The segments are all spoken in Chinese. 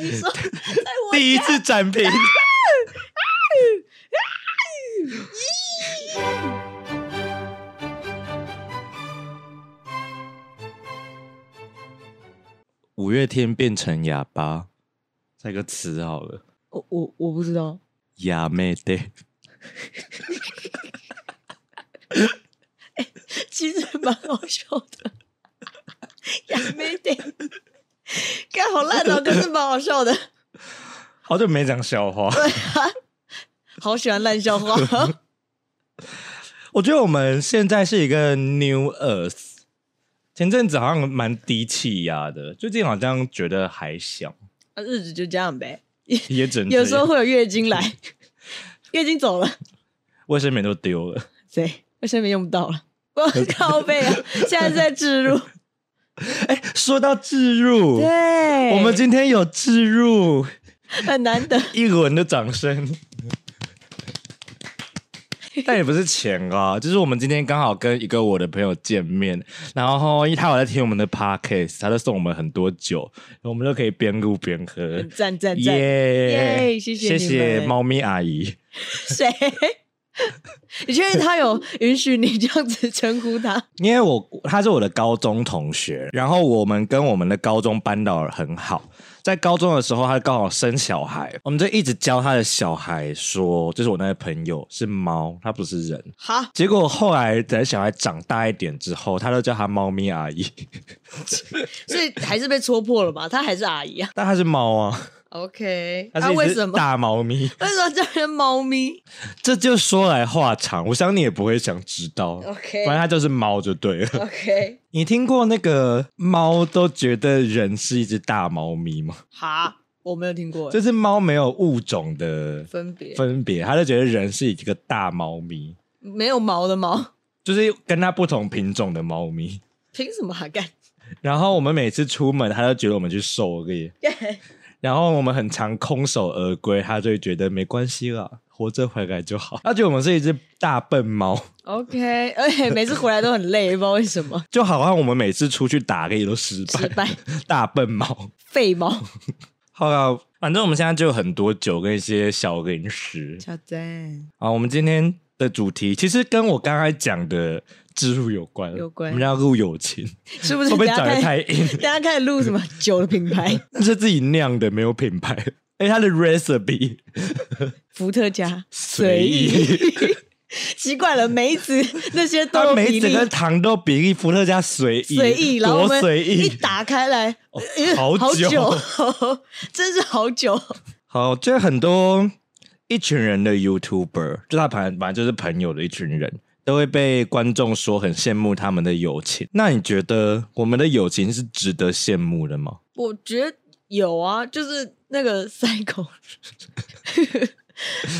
你说，第一次展评。五月天变成哑巴，猜个词好了。我我我不知道。哑妹的。哎，其实蛮好笑的。哑妹的，干好烂哦，可是蛮好笑的。好久没讲笑话。对啊，好喜欢烂笑话。我觉得我们现在是一个 New Earth。前阵子好像蛮低气压的，最近好像觉得还小。啊，日子就这样呗，也整有时候会有月经来，月经走了，卫生棉都丢了，对，卫生棉用不到了，我靠背啊！现在在置入，哎、欸，说到置入，对，我们今天有置入，很难得，一轮的掌声。但也不是钱啊，就是我们今天刚好跟一个我的朋友见面，然后因为他有在听我们的 podcast，他就送我们很多酒，我们就可以边录边喝，赞赞赞，耶！谢谢谢谢猫咪阿姨。谁？你确定他有允许你这样子称呼他？因为我他是我的高中同学，然后我们跟我们的高中班导很好。在高中的时候，他刚好生小孩，我们就一直教他的小孩说，就是我那个朋友是猫，他不是人。好，结果后来等小孩长大一点之后，他都叫他猫咪阿姨，所以还是被戳破了吧？他还是阿姨啊，但他是猫啊。OK，那是为什么大猫咪？为什么叫人猫咪？这就说来话长，我想你也不会想知道。OK，反正它就是猫就对了。OK，你听过那个猫都觉得人是一只大猫咪吗？哈，我没有听过。就是猫没有物种的分别，分别，它就觉得人是一个大猫咪，没有毛的猫，就是跟它不同品种的猫咪。凭什么还干？然后我们每次出门，它都觉得我们去狩猎。然后我们很常空手而归，他就会觉得没关系了，活着回来就好。他觉得我们是一只大笨猫。OK，而且每次回来都很累，不知道为什么。就好像我们每次出去打猎都失败。失败。大笨猫。废猫。好了，反正我们现在就有很多酒跟一些小零食。小赞。好，我们今天的主题其实跟我刚才讲的。置入有关，有关。我们要录友情，是不是？会不会长得太硬？大家开始录什么酒的品牌？那是自己酿的，没有品牌。哎，它的 recipe，伏特加随意。奇怪了，梅子那些都梅子跟糖都比例，伏特加随意，随意，然后随意。一打开来，哦、好久，好久真是好久。好，就很多一群人的 YouTuber，就他本来就是朋友的一群人。都会被观众说很羡慕他们的友情。那你觉得我们的友情是值得羡慕的吗？我觉得有啊，就是那个 Cycle，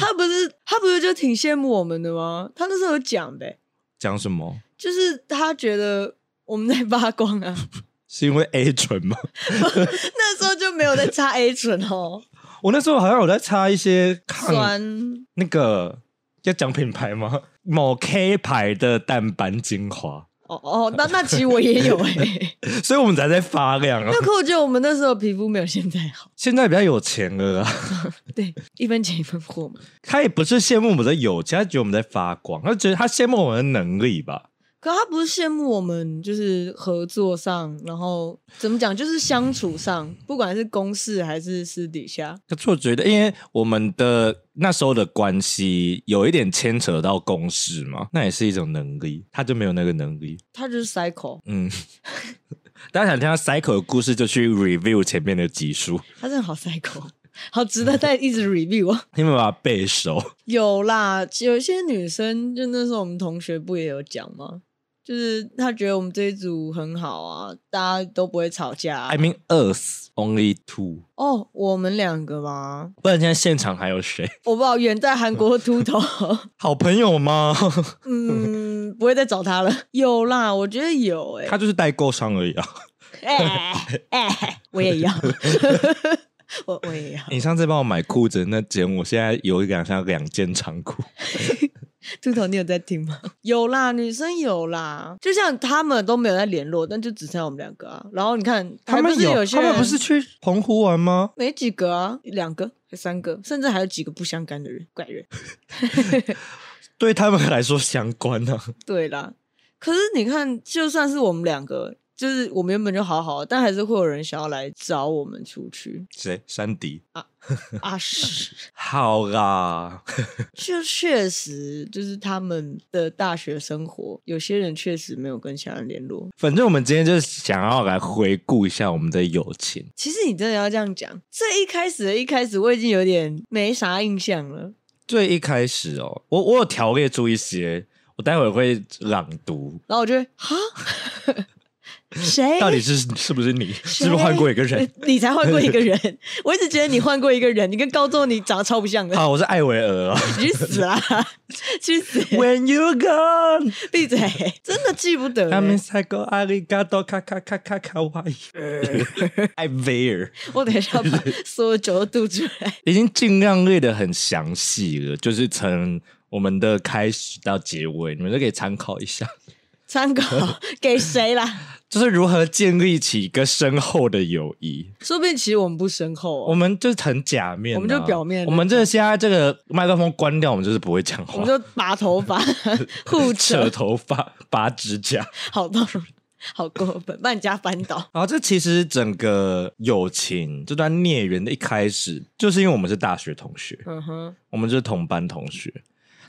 他不是他不是就挺羡慕我们的吗？他那时候有讲的，讲什么？就是他觉得我们在发光啊，是因为 A 醇吗？那时候就没有在擦 A 醇哦。我那时候好像有在擦一些抗酸那个。要讲品牌吗？某 K 牌的淡斑精华。哦哦，那那其实我也有哎、欸，所以我们才在发亮啊。那可我觉得我们那时候皮肤没有现在好，现在比较有钱了啊。对，一分钱一分货嘛。他也不是羡慕我们的有钱，他觉得我们在发光，他觉得他羡慕我们的能力吧。可他不是羡慕我们，就是合作上，然后怎么讲，就是相处上，不管是公事还是私底下。可是我觉得，因为我们的那时候的关系有一点牵扯到公事嘛，那也是一种能力。他就没有那个能力，他就是 cycle。嗯，大家想听到 cycle 的故事，就去 review 前面的集数。他真的好 cycle，好值得再一直 review 啊！你有没有把它背熟？有啦，有一些女生，就那时候我们同学不也有讲吗？就是他觉得我们这一组很好啊，大家都不会吵架啊。I mean us only two。哦，我们两个吗？不然现在现场还有谁？我不知道，远在韩国秃头。好朋友吗？嗯，不会再找他了。有啦，我觉得有诶。他就是代购商而已啊。哎哎，我也要。我我也要。你上次帮我买裤子那件，我现在有一两箱两件长裤。秃头，你有在听吗？有啦，女生有啦，就像他们都没有在联络，但就只剩下我们两个啊。然后你看，他们有，有些人他们不是去澎湖玩吗？没几个啊，两个还三个，甚至还有几个不相干的人，怪人。对他们来说相关呢、啊。对啦，可是你看，就算是我们两个。就是我们原本就好好，但还是会有人想要来找我们出去。谁？山迪啊 啊是。好啦，就确实就是他们的大学生活，有些人确实没有跟其他人联络。反正我们今天就是想要来回顾一下我们的友情。其实你真的要这样讲，最一开始的一开始，我已经有点没啥印象了。最一开始哦，我我有条列出一些，我待会会朗读，然后我就会哈。谁？到底是是不是你？是不是换过一个人？你才换过一个人。我一直觉得你换过一个人，你跟高中你长得超不像的。好，我是艾薇儿。你去死啊！去死！When you gone，闭嘴！真的记不得。阿米赛哥阿里嘎多卡卡卡卡卡哇伊。艾薇儿，我等一下把所有酒都吐出来。已经尽量列的很详细了，就是从我们的开始到结尾，你们都可以参考一下。参考 给谁啦？就是如何建立起一个深厚的友谊。说不定其实我们不深厚，我们就是很假面，我们就表面。我们这现在这个麦克风关掉，我们就是不会讲话。我们就拔头发、互扯头发、拔指甲，好痛，好过分，把人家翻倒。然后这其实整个友情这段孽缘的一开始，就是因为我们是大学同学，嗯哼，我们就是同班同学。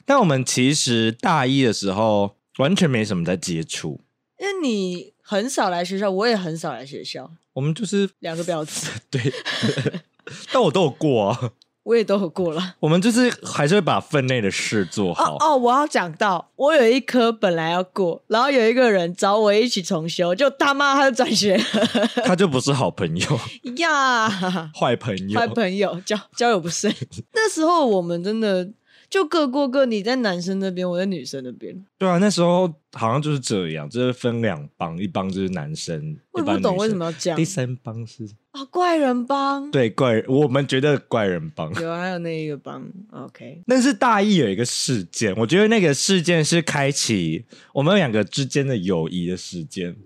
但我们其实大一的时候完全没什么在接触，因为你。很少来学校，我也很少来学校。我们就是两个婊子，对。但我都有过啊，我也都有过了。我们就是还是会把分内的事做好。哦，哦，我要讲到，我有一科本来要过，然后有一个人找我一起重修，就他妈他就转学了，他就不是好朋友呀，坏朋友，坏朋友，交交友不慎。那时候我们真的。就各过各，你在男生那边，我在女生那边。对啊，那时候好像就是这样，就是分两帮，一帮就是男生，我也不懂为什么要这样。第三帮是啊、哦，怪人帮。对，怪人，我们觉得怪人帮。有啊，还有那一个帮，OK。但是大一有一个事件，我觉得那个事件是开启我们两个之间的友谊的事件。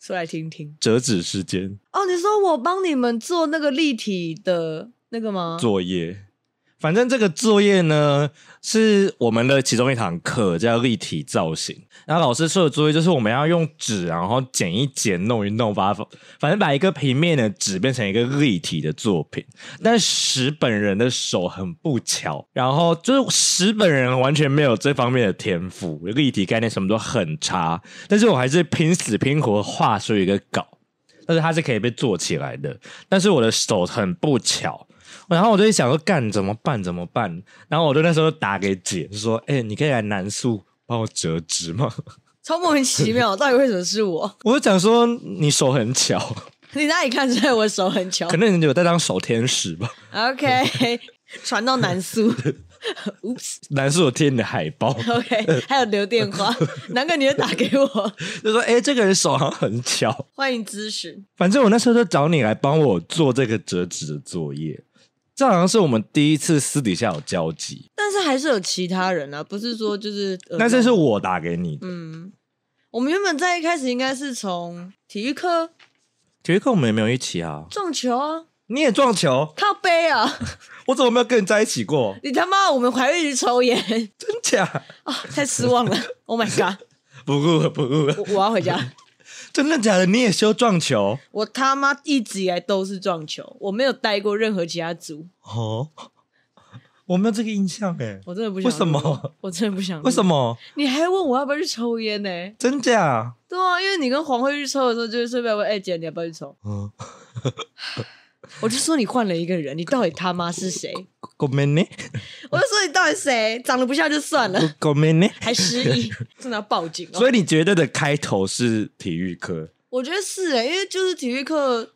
说来听听。折纸事件。哦，你说我帮你们做那个立体的那个吗？作业。反正这个作业呢，是我们的其中一堂课，叫立体造型。然后老师说的作业就是我们要用纸，然后剪一剪、弄一弄，把它反正把一个平面的纸变成一个立体的作品。但石本人的手很不巧，然后就是石本人完全没有这方面的天赋，立体概念什么都很差。但是我还是拼死拼活画出一个稿，但是它是可以被做起来的。但是我的手很不巧。然后我就一想说，干怎么办？怎么办？然后我就那时候打给姐，就说：“哎、欸，你可以来南宿帮我折纸吗？” 超莫名其妙，到底为什么是我？我就讲说你手很巧，你哪里看出来我手很巧？可能你有在当手天使吧？OK，传到南宿。Oops，南宿有贴你的海报。OK，还有留电话，难怪你会打给我，就说：“哎、欸，这个人手好像很巧，欢迎咨询。”反正我那时候就找你来帮我做这个折纸的作业。这好像是我们第一次私底下有交集，但是还是有其他人啊，不是说就是。但是是我打给你的。嗯，我们原本在一开始应该是从体育课，体育课我们也没有一起啊。撞球啊，你也撞球？靠背啊！我怎么没有跟你在一起过？你他妈，我们还会一直抽烟，真假？啊、哦，太失望了！Oh my god！不录了，不录了，我，我要回家。真的假的？你也修撞球？我他妈一直以来都是撞球，我没有带过任何其他组。哦，我没有这个印象哎，我真的不想。为什么？我真的不想。为什么？你还问我要不要去抽烟呢？真假？对啊，因为你跟黄慧去抽的时候，就是顺便问哎姐，你要不要去抽？嗯。我就说你换了一个人，你到底他妈是谁？我就说你到底谁？长得不像就算了，还失忆，真的要报警哦。所以你觉得的开头是体育课？我觉得是诶，因为就是体育课，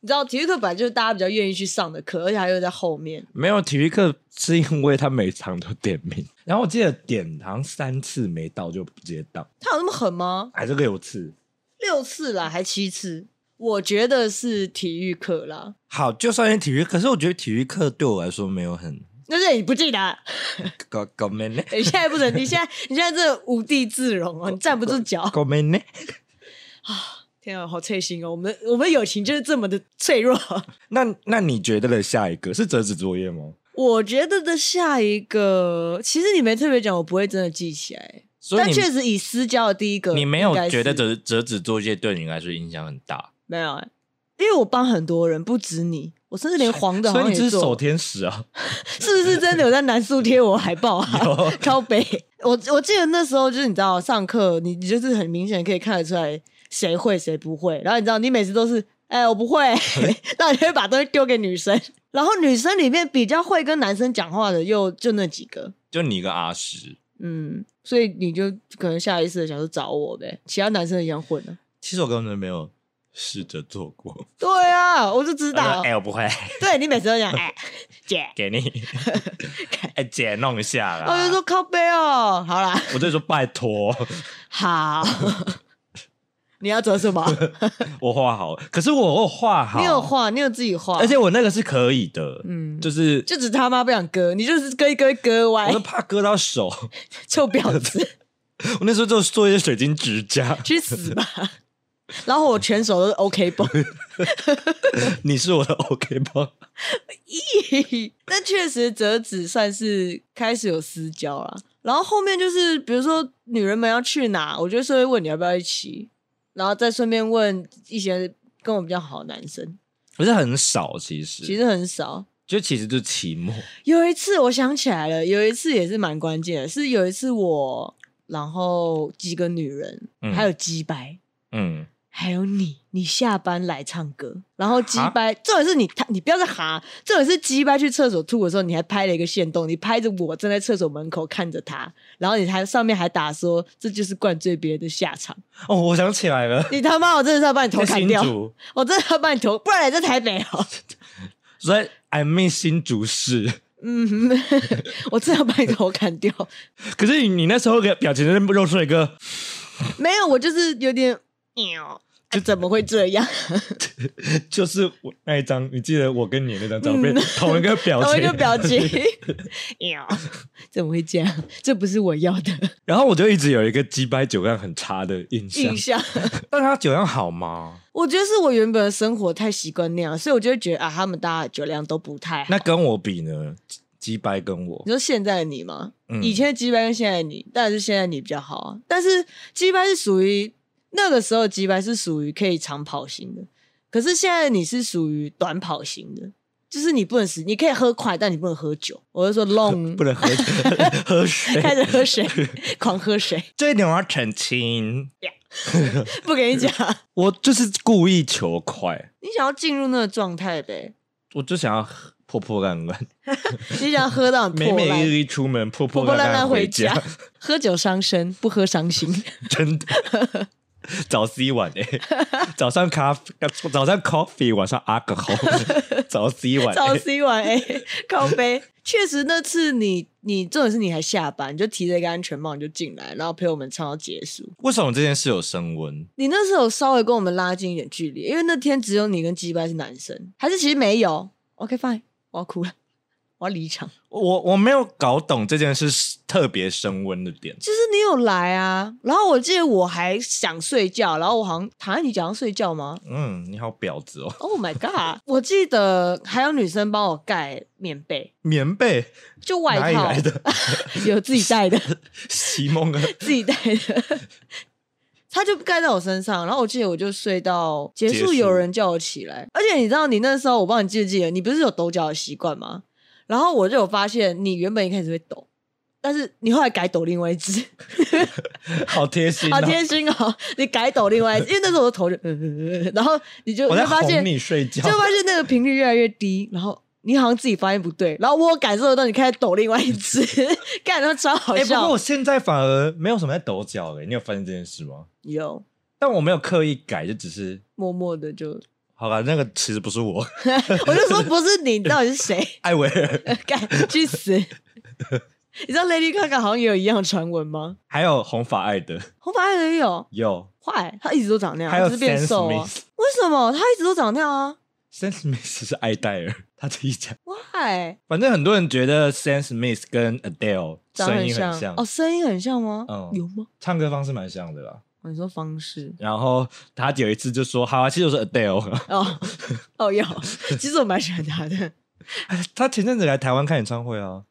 你知道体育课本来就是大家比较愿意去上的课，而且还有在后面。没有体育课是因为他每场都点名，然后我记得点好像三次没到就直接到。他有那么狠吗？还是六次？六次啦，还七次？我觉得是体育课啦。好，就算是体育，可是我觉得体育课对我来说没有很那是你不记得。搞搞咩呢？你现在不能，你现在你现在真的无地自容哦，你站不住脚。搞咩呢？啊，天啊，好脆心哦！我们我们友情就是这么的脆弱。那那你觉得的下一个是折纸作业吗？我觉得的下一个，其实你没特别讲，我不会真的记起来。但确实以私交的第一个，你没有觉得折折纸作业对你来说影响很大？没有。因为我帮很多人，不止你，我甚至连黄的好像也做。所以你是守天使啊？是不是真的有在南树贴我海报啊？靠北。我我记得那时候就是你知道上课，你你就是很明显可以看得出来谁会谁不会。然后你知道你每次都是哎、欸、我不会，那你会把东西丢给女生。然后女生里面比较会跟男生讲话的又就那几个，就你跟阿石。嗯，所以你就可能下意识的想说找我呗，其他男生一样混了。其实我根本没有。试着做过，对啊，我就知道。哎，我不会。对，你每次都讲，哎，姐，给你，哎，姐弄一下啦。我就说靠背哦，好啦。我就说拜托。好，你要做什么？我画好，可是我我画好，你有画，你有自己画，而且我那个是可以的，嗯，就是就只他妈不想割，你就是割一割割歪，我都怕割到手，臭婊子。我那时候就做一些水晶指甲，去死吧。然后我全手都是 OK 绷，你是我的 OK 绷。咦，但确实折纸算是开始有私交了。然后后面就是，比如说女人们要去哪，我就是会问你要不要一起，然后再顺便问一些跟我比较好的男生。不是很少，其实其实很少，就其实就是期末。有一次我想起来了，有一次也是蛮关键的，是有一次我，然后几个女人，嗯、还有鸡白，嗯。还有你，你下班来唱歌，然后鸡掰，这种是你他，你不要再哈，这种是鸡掰去厕所吐的时候，你还拍了一个线动，你拍着我站在厕所门口看着他，然后你还上面还打说这就是灌醉别人的下场。哦，我想起来了，你他妈，我真的是要把你头砍掉，我真的要把你头，不然你在台北哦。所以 I mean 新竹市，嗯，我真的要把你头砍掉。可是你你那时候给表情是露出一个，没有，我就是有点。喵，就怎么会这样？就是我那一张，你记得我跟你那张照片，嗯、同一个表情，同一个表情。喵，怎么会这样？这不是我要的。然后我就一直有一个鸡掰酒量很差的印象。印象，但他酒量好吗？我觉得是我原本的生活太习惯那样，所以我就会觉得啊，他们大家酒量都不太好。那跟我比呢？鸡掰跟我，你说现在的你吗？嗯、以前的鸡掰跟现在的你，当然是现在你比较好啊。但是鸡掰是属于。那个时候吉白是属于可以长跑型的，可是现在你是属于短跑型的，就是你不能死，你可以喝快，但你不能喝酒。我就说 long 不能喝喝水，开始喝水，狂喝水。这一点我要澄清，Yeah. 不跟你讲，我就是故意求快。你想要进入那个状态呗？我就想要破破烂烂，你想要喝到美美丽丽出门，破破烂烂回家。喝酒伤身，不喝伤心，真的。早 C 晚哎、欸，早上咖啡，早上 coffee，晚上 alcohol，早 C 晚 A，，早 C 晚 A，，咖啡。确实那次你你重点是你还下班，你就提着一个安全帽你就进来，然后陪我们唱到结束。为什么这件事有升温？你那时候稍微跟我们拉近一点距离，因为那天只有你跟鸡巴是男生，还是其实没有？OK fine，我要哭了。我要离场，我我没有搞懂这件事特别升温的点。就是你有来啊，然后我记得我还想睡觉，然后我好像躺在你脚上睡觉吗？嗯，你好婊子哦！Oh my god！我记得还有女生帮我盖棉被，棉被就外套来的，有自己带的，席梦啊，自己带的，他就盖在我身上，然后我记得我就睡到结束，有人叫我起来，而且你知道你那时候我不知道你记不记得，你不是有抖脚的习惯吗？然后我就有发现，你原本一开始会抖，但是你后来改抖另外一只，好贴心，好贴心哦！你改抖另外一只，因为那时候我的头就，然后你就我就发现你睡觉，就发现那个频率越来越低，然后你好像自己发现不对，然后我感受到你开始抖另外一只，干的超好笑。不过我现在反而没有什么在抖脚诶，你有发现这件事吗？有，但我没有刻意改，就只是默默的就。好吧，那个其实不是我，我就说不是你，到底是谁？艾薇儿，干去死！你知道 Lady Gaga 好像也有一样的传闻吗？还有红发艾德，红发艾德也有，有，坏，他一直都长那样，还有是变瘦啊？为什么他一直都长那样啊？Sam Smith 是艾戴尔，他自己讲。Why？反正很多人觉得 Sam Smith 跟 Adele 声音很像。哦，声音很像吗？嗯，有吗？唱歌方式蛮像的啦。你说方式。然后他有一次就说：“好啊，其实我是 Adele。”哦哦，有。其实我蛮喜欢他的。他前阵子来台湾看演唱会啊。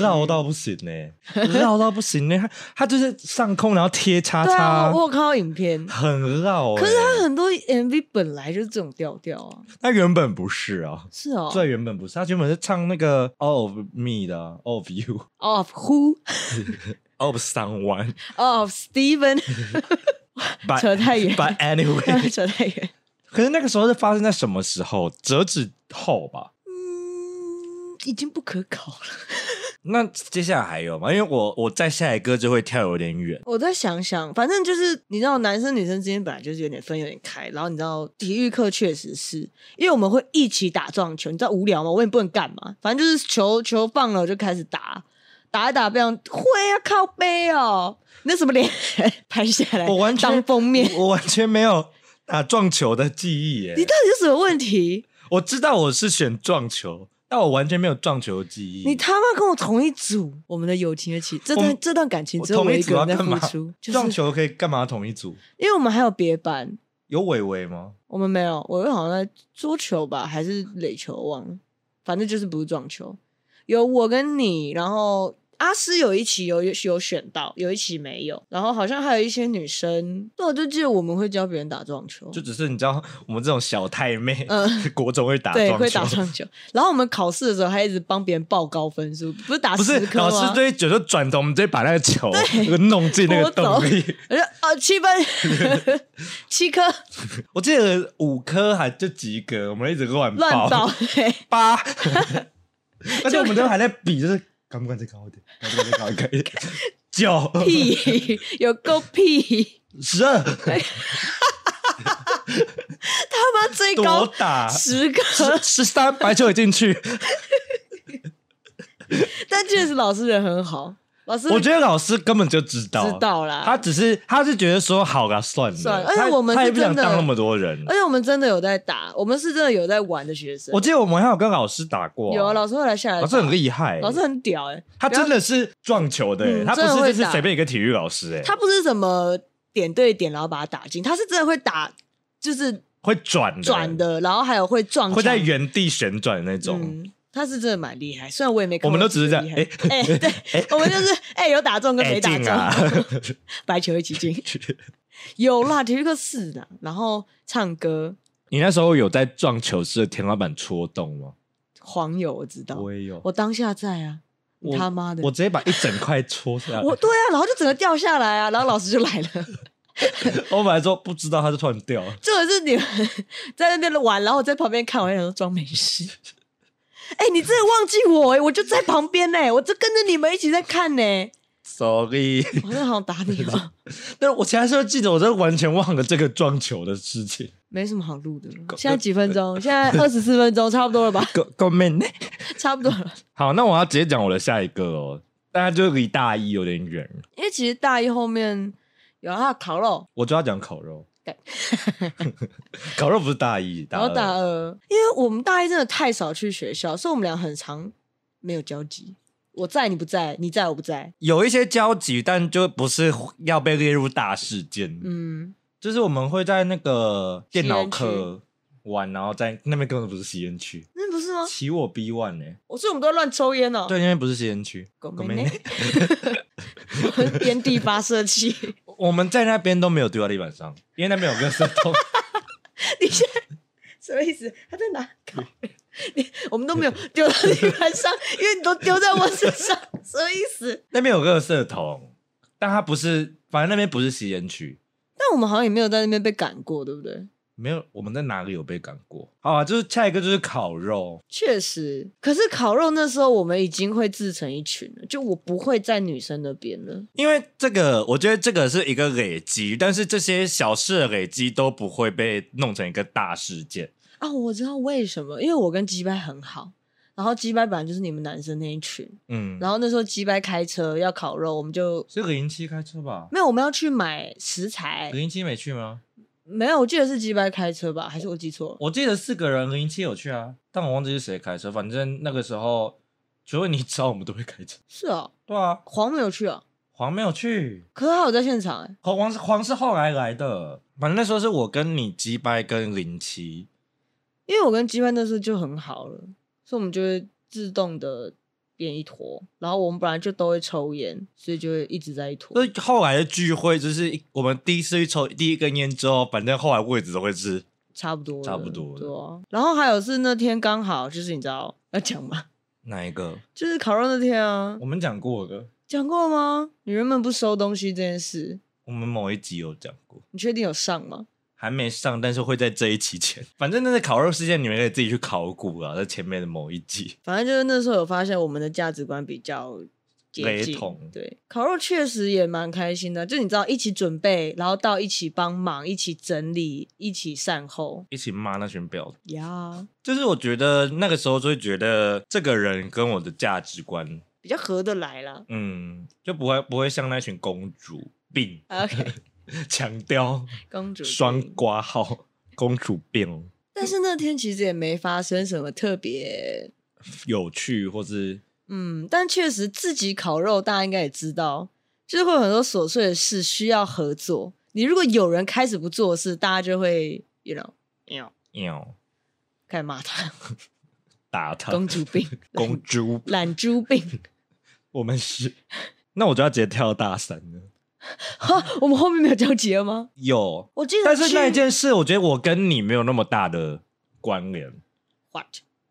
绕到不行呢、欸，绕到不行呢、欸。他他就是上空，然后贴叉叉。啊、我有看到影片，很绕、欸。可是他很多 MV 本来就是这种调调啊。他原本不是啊，是哦。最原本不是，他原本是唱那个 All of Me 的，All of You，All of Who，All of Someone，All of Steven。扯太远。But anyway，扯太远。可是那个时候是发生在什么时候？折纸后吧。嗯已经不可考了。那接下来还有吗？因为我我再下一个就会跳有点远。我再想想，反正就是你知道，男生女生之间本来就是有点分有点开。然后你知道，体育课确实是因为我们会一起打撞球。你知道无聊吗？我也不能干嘛。反正就是球球放了就开始打，打一打不要会啊靠背哦。那什么脸拍下来，我完全当封面我，我完全没有打撞球的记忆耶。你到底有什么问题？我知道我是选撞球。但我完全没有撞球的记忆。你他妈跟我同一组，我们的友情的起这段这段感情只有我一个人在付出。撞球可以干嘛同一组？因为我们还有别班。有伟伟吗？我们没有，伟伟好像在桌球吧，还是垒球？忘了，反正就是不是撞球。有我跟你，然后。阿诗有一期有有选到，有一期没有，然后好像还有一些女生，那我就记得我们会教别人打撞球，就只是你知道我们这种小太妹，嗯，国中会打撞球，对，会打撞球，然后我们考试的时候还一直帮别人报高分数，不是打？不是，老师对就就转头，我们直接把那个球弄进那个洞里，我说哦七分，七颗，我记得五颗还就及格，我们一直乱乱报八 而且我们都还在比，就是。敢不敢再高一点？敢不敢再高一点？九屁，有够屁！十二，他妈最高打十个十三，白球也进去。但确实老师人很好。老师，我觉得老师根本就知道，知道啦。他只是，他是觉得说好了，算了，算了。而且我们他也不想当那么多人。而且我们真的有在打，我们是真的有在玩的学生。我记得我们还有跟老师打过，有啊，老师会来下来。老师很厉害，老师很屌哎，他真的是撞球的，他不是就是随便一个体育老师哎，他不是什么点对点然后把他打进，他是真的会打，就是会转转的，然后还有会撞，会在原地旋转那种。他是真的蛮厉害，虽然我也没看。我们都只是这样，哎哎、欸，对，欸、我们就是哎、欸，有打中跟没打中，白球一起进。有啦，体育课是的，然后唱歌。你那时候有在撞球室的天花板戳洞吗？黄油我知道，我也有，我当下在啊，你他妈的，我直接把一整块戳下来。我对啊，然后就整个掉下来啊，然后老师就来了。我本来说不知道，他就突然掉了。这个是你们 在那边玩，然后我在旁边看，我想说装没事。哎、欸，你真的忘记我哎、欸，我就在旁边呢、欸，我就跟着你们一起在看呢、欸。Sorry，我真的好想打你吧。但是我前在是记得，我真的完全忘了这个撞球的事情。没什么好录的了。现在几分钟？现在二十四分钟，差不多了吧？？Go man 差不多了。好，那我要直接讲我的下一个哦。大家就离大一有点远，因为其实大一后面有他的烤肉，我就要讲烤肉。烤肉 不是大一，大二，大二，因为我们大一真的太少去学校，所以我们俩很常没有交集。我在你不在，你在我不在，有一些交集，但就不是要被列入大事件。嗯，就是我们会在那个电脑课玩，然后在那边根本不是吸烟区，那不是吗？起我 B one 呢？我说我们都在乱抽烟哦。对，那边不是吸烟区，烟蒂发射器。我们在那边都没有丢到地板上，因为那边有个垃圾桶。你现在什么意思？他在哪？你我们都没有丢到地板上，因为你都丢在我身上，什么意思？那边有个垃圾桶，但它不是，反正那边不是吸烟区。但我们好像也没有在那边被赶过，对不对？没有，我们在哪里有被赶过？好啊，就是下一个就是烤肉。确实，可是烤肉那时候我们已经会自成一群了，就我不会在女生那边了。因为这个，我觉得这个是一个累积，但是这些小事的累积都不会被弄成一个大事件啊。我知道为什么，因为我跟鸡掰很好，然后鸡掰本来就是你们男生那一群，嗯，然后那时候鸡掰开车要烤肉，我们就是零七开车吧？没有，我们要去买食材。零七没去吗？没有，我记得是鸡掰开车吧？还是我记错了？我记得四个人零零七有去啊，但我忘记是谁开车。反正那个时候，除了你找我们都会开车。是啊，对啊，黄没有去啊，黄没有去，可是他有在现场哎。黄是黄是后来来的，反正那时候是我跟你鸡掰跟零七，因为我跟鸡掰那时候就很好了，所以我们就会自动的。变一坨，然后我们本来就都会抽烟，所以就会一直在一坨。所以后来的聚会就是我们第一次去抽第一根烟之后，反正后来位置都会是差不多，差不多。对啊，然后还有是那天刚好就是你知道要讲吗？哪一个？就是烤肉那天啊。我们讲过的。讲过吗？女人们不收东西这件事，我们某一集有讲过。你确定有上吗？还没上，但是会在这一期前。反正那个烤肉事件，你们可以自己去考古啊，在前面的某一集。反正就是那时候有发现，我们的价值观比较雷同。对，烤肉确实也蛮开心的，就你知道，一起准备，然后到一起帮忙，一起整理，一起善后，一起骂那群婊子。呀，就是我觉得那个时候就会觉得这个人跟我的价值观比较合得来啦。嗯，就不会不会像那群公主病。OK。强调公主双挂号公主病，但是那天其实也没发生什么特别有趣，或是嗯，但确实自己烤肉，大家应该也知道，就是会有很多琐碎的事需要合作。你如果有人开始不做事，大家就会，you know，喵。喵，开始骂他，打他，公主病，公猪懒猪病，我们是，那我就要直接跳到大三了。哈，我们后面没有交集了吗？有，我记得。但是那一件事，我觉得我跟你没有那么大的关联。What？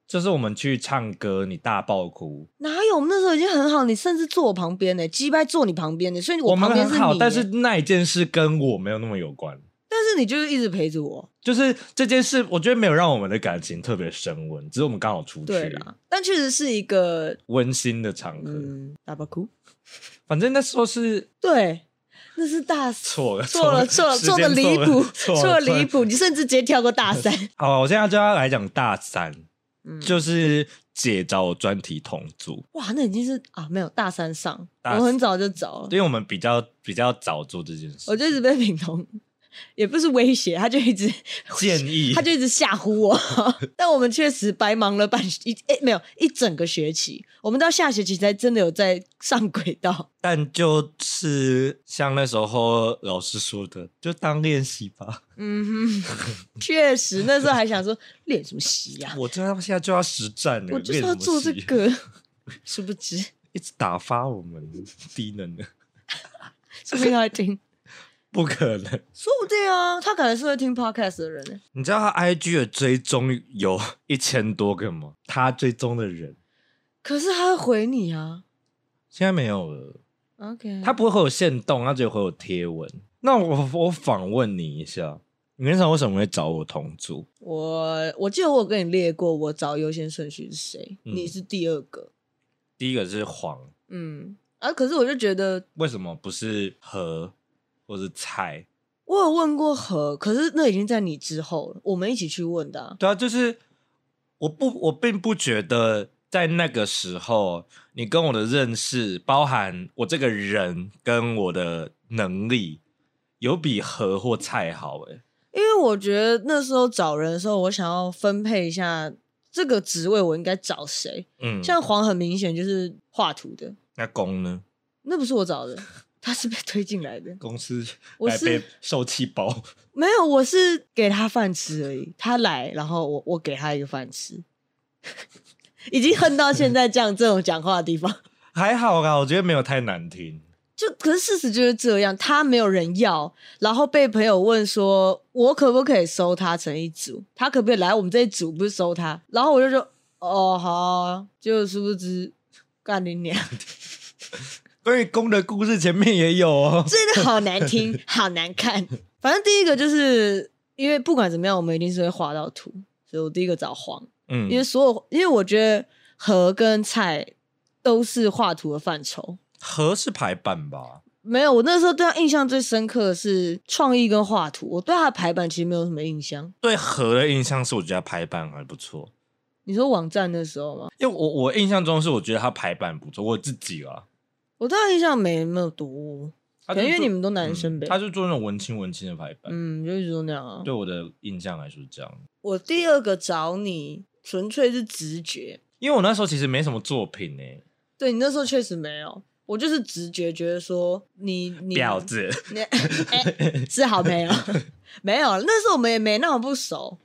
就是我们去唱歌，你大爆哭。哪有？我们那时候已经很好，你甚至坐我旁边呢，鸡掰坐你旁边呢，所以我旁边是好，但是那一件事跟我没有那么有关。但是你就是一直陪着我，就是这件事，我觉得没有让我们的感情特别升温，只是我们刚好出去。对啦，但确实是一个温馨的场合。嗯，大爆哭。反正那时候是对。那是大错了，错了，错了，错的离谱，错的离谱！你甚至直接跳过大三。好，我现在就要来讲大三，嗯，就是姐找我专题同组。哇，那已经是啊，没有大三上，我很早就找了，因为我们比较比较早做这件事，我就一直被品同。也不是威胁，他就一直 建议，他就一直吓唬我。但我们确实白忙了半一诶、欸，没有一整个学期，我们到下学期才真的有在上轨道。但就是像那时候老师说的，就当练习吧。嗯哼，确实那时候还想说 练什么习呀？我真的现在就要实战了，我就是要做这个，殊不知一直打发我们低能的，说不定他会听。不可能，说不定啊，他可能是会听 podcast 的人呢。你知道他 IG 的追踪有一千多个吗？他追踪的人，可是他会回你啊。现在没有了。OK，他不会回我限动，他只会回我贴文。那我我访问你一下，你那时候为什么会找我同组？我我记得我有跟你列过，我找优先顺序是谁？嗯，你是第二个，第一个是黄。嗯啊，可是我就觉得为什么不是和？或是菜，我有问过何，可是那已经在你之后了，我们一起去问的啊。对啊，就是我不，我并不觉得在那个时候，你跟我的认识，包含我这个人跟我的能力，有比何或菜好诶。因为我觉得那时候找人的时候，我想要分配一下这个职位，我应该找谁？嗯，像黄很明显就是画图的，那公呢？那不是我找的。他是被推进来的公司，我是受气包，没有，我是给他饭吃而已。他来，然后我我给他一个饭吃，已经恨到现在这样这种讲话的地方，还好啦，我觉得没有太难听。就可是事实就是这样，他没有人要，然后被朋友问说，我可不可以收他成一组？他可不可以来我们这一组？不是收他，然后我就说，哦好啊，就是不知干你娘。关于公的故事前面也有哦，真的好难听，好难看。反正第一个就是因为不管怎么样，我们一定是会画到图，所以我第一个找黄。嗯，因为所有，因为我觉得和跟菜都是画图的范畴。和是排版吧？没有，我那时候对他印象最深刻的是创意跟画图。我对他的排版其实没有什么印象。对和的印象是我觉得排版还不错。你说网站的时候吗？因为我我印象中是我觉得他排版不错，我自己啊。我对他印象没那么多，可能因为你们都男生呗、嗯。他就做那种文青文青的排版，嗯，就一直都那样啊。对我的印象来说是这样。我第二个找你，纯粹是直觉，因为我那时候其实没什么作品呢。对，你那时候确实没有，我就是直觉觉得说你你婊子，你欸、是好朋友，没有，那时候我们也没那么不熟，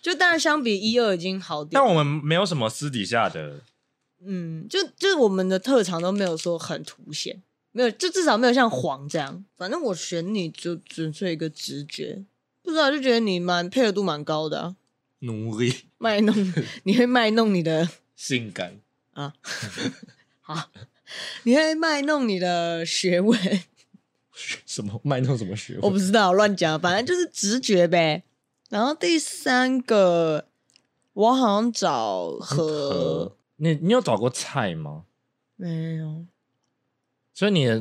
就当然相比一二已经好点，但我们没有什么私底下的，嗯，就就是我们的特长都没有说很凸显，没有，就至少没有像黄这样，反正我选你就纯粹一个直觉，不知道就觉得你蛮配合度蛮高的、啊，努力卖弄，你会卖弄你的 性感啊。好，你会卖弄你的学问？什么卖弄什么学问？我不知道，乱讲，反正就是直觉呗。然后第三个，我好像找和你，你有找过菜吗？没有，所以你的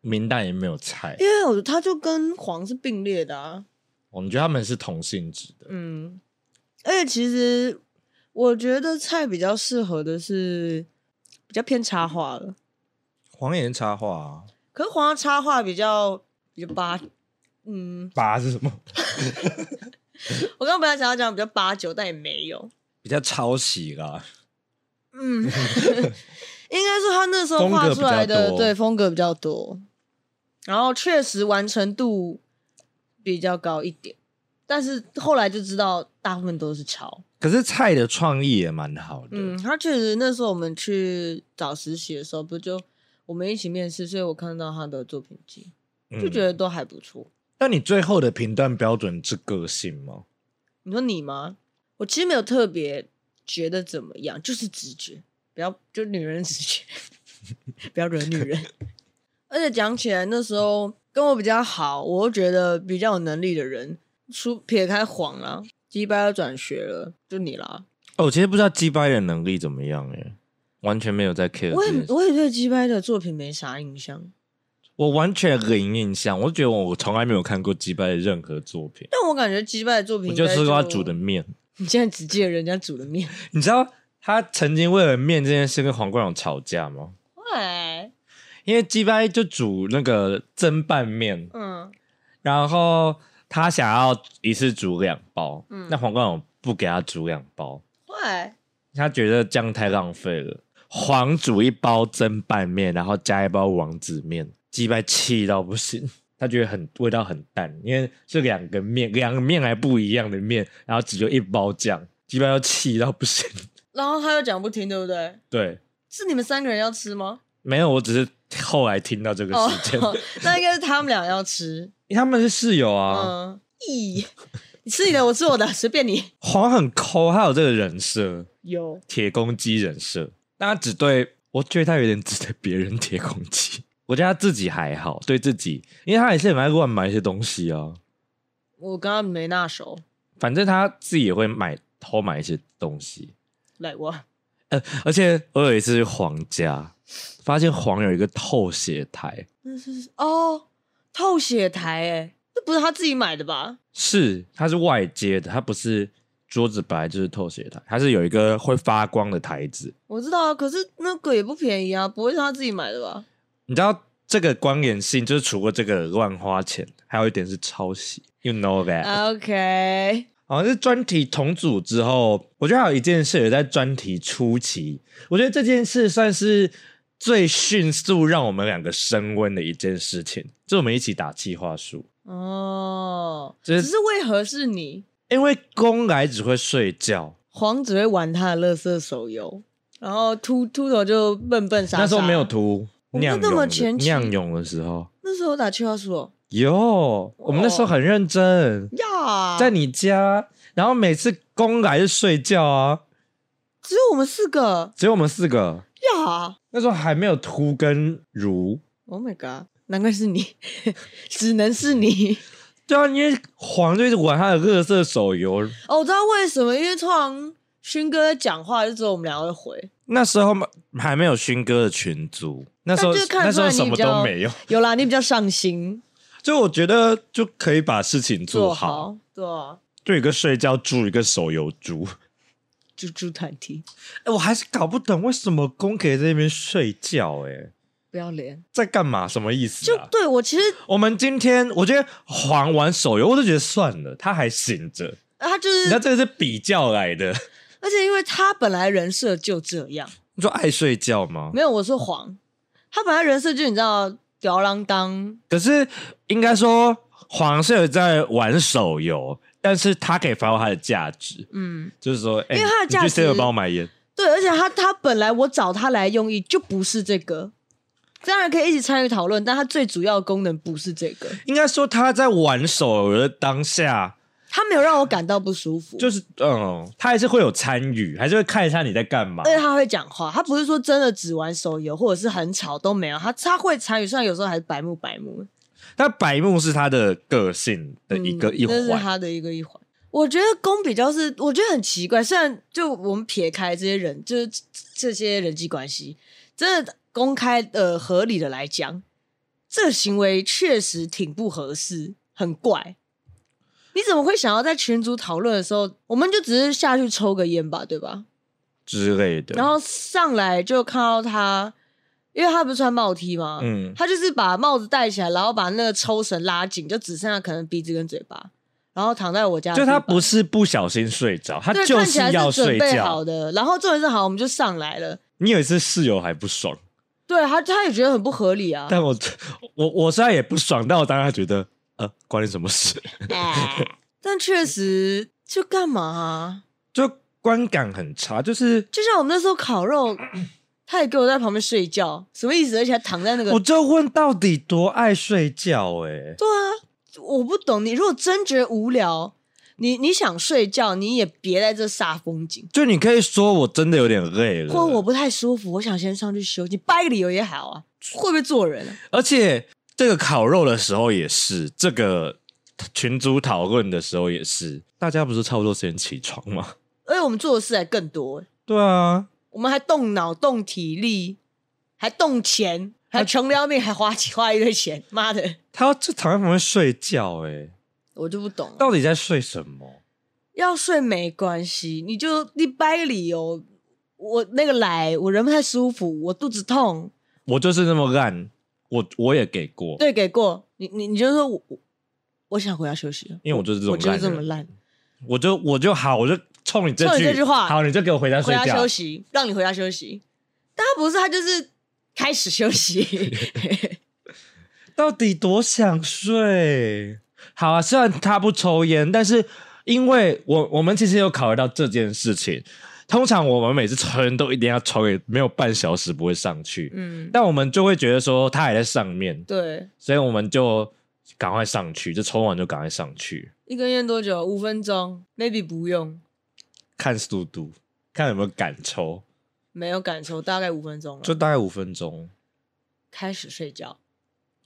名单也没有菜，因为我他就跟黄是并列的啊。哦，你觉得他们是同性质的？嗯，而且其实我觉得菜比较适合的是。比较偏插画了，黄颜插画啊，可是黄的插画比较比较八，嗯，八是什么？我刚刚本来想要讲比较八九，但也没有，比较抄袭啦。嗯，应该是他那时候画出来的对风格比较多，然后确实完成度比较高一点，但是后来就知道大部分都是抄。可是菜的创意也蛮好的。嗯，他确实那时候我们去找实习的时候，不就我们一起面试，所以我看到他的作品集，就觉得都还不错。那、嗯、你最后的评断标准是个性吗？你说你吗？我其实没有特别觉得怎么样，就是直觉，不要就女人直觉，不要惹女人。而且讲起来，那时候跟我比较好，我觉得比较有能力的人，除撇开黄啊。鸡掰要转学了，就你啦。哦，我其实不知道鸡掰的能力怎么样耶，完全没有在 care。我也我也对鸡掰的作品没啥印象，我完全零印象。我觉得我从来没有看过鸡掰的任何作品。但我感觉鸡掰的作品就，我就吃过他煮的面。你现在只记得人家煮的面？你知道他曾经为了面这件事跟黄冠荣吵架吗？对，因为鸡掰就煮那个蒸拌面，嗯，然后。他想要一次煮两包，嗯，那黄冠荣不给他煮两包，对，他觉得这样太浪费了。黄煮一包蒸拌面，然后加一包王子面，鸡掰气到不行，他觉得很味道很淡，因为是两个面，两个面还不一样的面，然后只有一包酱，基本上要气到不行。然后他又讲不听，对不对？对，是你们三个人要吃吗？没有，我只是后来听到这个时间，哦，那应该是他们俩要吃。他们是室友啊，嗯，咦，你吃你的，我吃我的，随便你。黄很抠，他有这个人设，有铁公鸡人设，但他只对我觉得他有点只对别人铁公鸡，我觉得他自己还好，对自己，因为他也是很爱乱买一些东西啊。我刚刚没那熟，反正他自己也会买偷买一些东西，来我，呃，而且我有一次去黄家，发现黄有一个透写台，那是哦。透写台哎，这不是他自己买的吧？是，他是外接的，他不是桌子本来就是透写台，他是有一个会发光的台子。我知道啊，可是那个也不便宜啊，不会是他自己买的吧？你知道这个光眼性，就是除了这个乱花钱，还有一点是抄袭，You know that? OK。好像是专题同组之后，我觉得还有一件事也在专题初期，我觉得这件事算是。最迅速让我们两个升温的一件事情，就我们一起打计划书哦。只是为何是你？因为公来只会睡觉，黄只会玩他的乐色手游，然后秃秃头就笨笨傻傻。那时候没有秃，那那么前期酿勇的时候，那时候打企划书哦。有，我们那时候很认真呀，在你家，然后每次公来就睡觉啊。只有我们四个，只有我们四个。呀，那时候还没有秃跟如，Oh my god，难怪是你，只能是你。对啊，因为黄就一直玩他的乐色手游。哦，我知道为什么，因为通常勋哥在讲话，就只有我们两个会回。那时候还没有勋哥的群组，那时候那时候什么都没有。有啦，你比较上心，就我觉得就可以把事情做好。做好对啊，就一个睡觉猪，一个手游猪。猪猪团体，哎，我还是搞不懂为什么公可以在那边睡觉，欸，哎，不要脸，在干嘛？什么意思、啊？就对我其实，我们今天我觉得黄玩手游，我都觉得算了，他还醒着，他就是，你知道这个是比较来的，而且因为他本来人设就这样，你说爱睡觉吗？没有，我说黄，他本来人设就你知道吊儿郎当，可是应该说黄是有在玩手游，但是他可以发挥他的价值，嗯，就是说，因为他的价值，谁帮我买烟？对，而且他他本来我找他来用意就不是这个。当然可以一起参与讨论，但它最主要的功能不是这个。应该说他在玩手游的当下，他没有让我感到不舒服。就是嗯，他还是会有参与，还是会看一下你在干嘛。而且他会讲话，他不是说真的只玩手游或者是很吵都没有，他他会参与，虽然有时候还是白目白目。他白目是他的个性的一个一环，这是他的一个一环。我觉得公比较是，我觉得很奇怪。虽然就我们撇开这些人，就是这些人际关系，真的。公开的、合理的来讲，这个行为确实挺不合适，很怪。你怎么会想要在群组讨论的时候，我们就只是下去抽个烟吧，对吧？之类的。然后上来就看到他，因为他不是穿帽 T 吗？嗯，他就是把帽子戴起来，然后把那个抽绳拉紧，就只剩下可能鼻子跟嘴巴，然后躺在我家。就他不是不小心睡着，他就是要睡觉。好的，然后重点是好，我们就上来了。你有一次室友还不爽。对他，他也觉得很不合理啊。但我我我虽然也不爽，但我当然觉得，呃，关你什么事？但确实，就干嘛啊？就观感很差，就是就像我们那时候烤肉，他也给我在旁边睡觉，什么意思？而且还躺在那个……我就问，到底多爱睡觉？哎，对啊，我不懂。你如果真觉得无聊。你你想睡觉，你也别在这煞风景。就你可以说我真的有点累了，或我不太舒服，我想先上去休息，掰个理由也好啊。会不会做人啊？而且这个烤肉的时候也是，这个群组讨论的时候也是，大家不是差不多时间起床吗？而且我们做的事还更多。对啊，我们还动脑、动体力，还动钱，还穷的要命，还花花一堆钱。妈的，他要就躺在旁边睡觉，哎。我就不懂，到底在睡什么？要睡没关系，你就你掰个理由。我那个来，我人不太舒服，我肚子痛。我就是那么烂，我我也给过，对，给过。你你你就说我，我想回家休息了，因为我就是这种，我就是这么烂。我就我就好，我就冲你这句，这句话，好，你就给我回家睡觉，回家休息，让你回家休息。但他不是，他就是开始休息。到底多想睡？好啊，虽然他不抽烟，但是因为我我们其实有考虑到这件事情。通常我们每次抽烟都一定要抽给没有半小时不会上去，嗯，但我们就会觉得说他还在上面，对，所以我们就赶快上去，就抽完就赶快上去。一根烟多久？五分钟？Maybe 不用，看速度，看有没有敢抽。没有敢抽，大概五分钟，就大概五分钟，开始睡觉。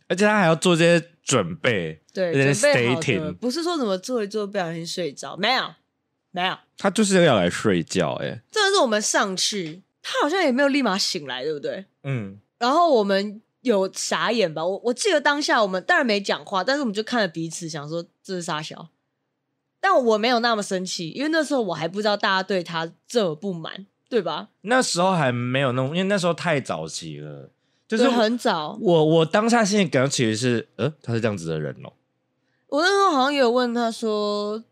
而且他还要做这些准备，对，准备好的，不是说怎么做一做不小心睡着，没有，没有，他就是要来睡觉，哎，真的是我们上去，他好像也没有立马醒来，对不对？嗯，然后我们有傻眼吧？我我记得当下我们当然没讲话，但是我们就看着彼此，想说这是杀小，但我没有那么生气，因为那时候我还不知道大家对他这么不满，对吧？那时候还没有那么，因为那时候太早期了。就是很早，我我当下心里感觉其实是，呃，他是这样子的人哦。我那时候好像也有问他说，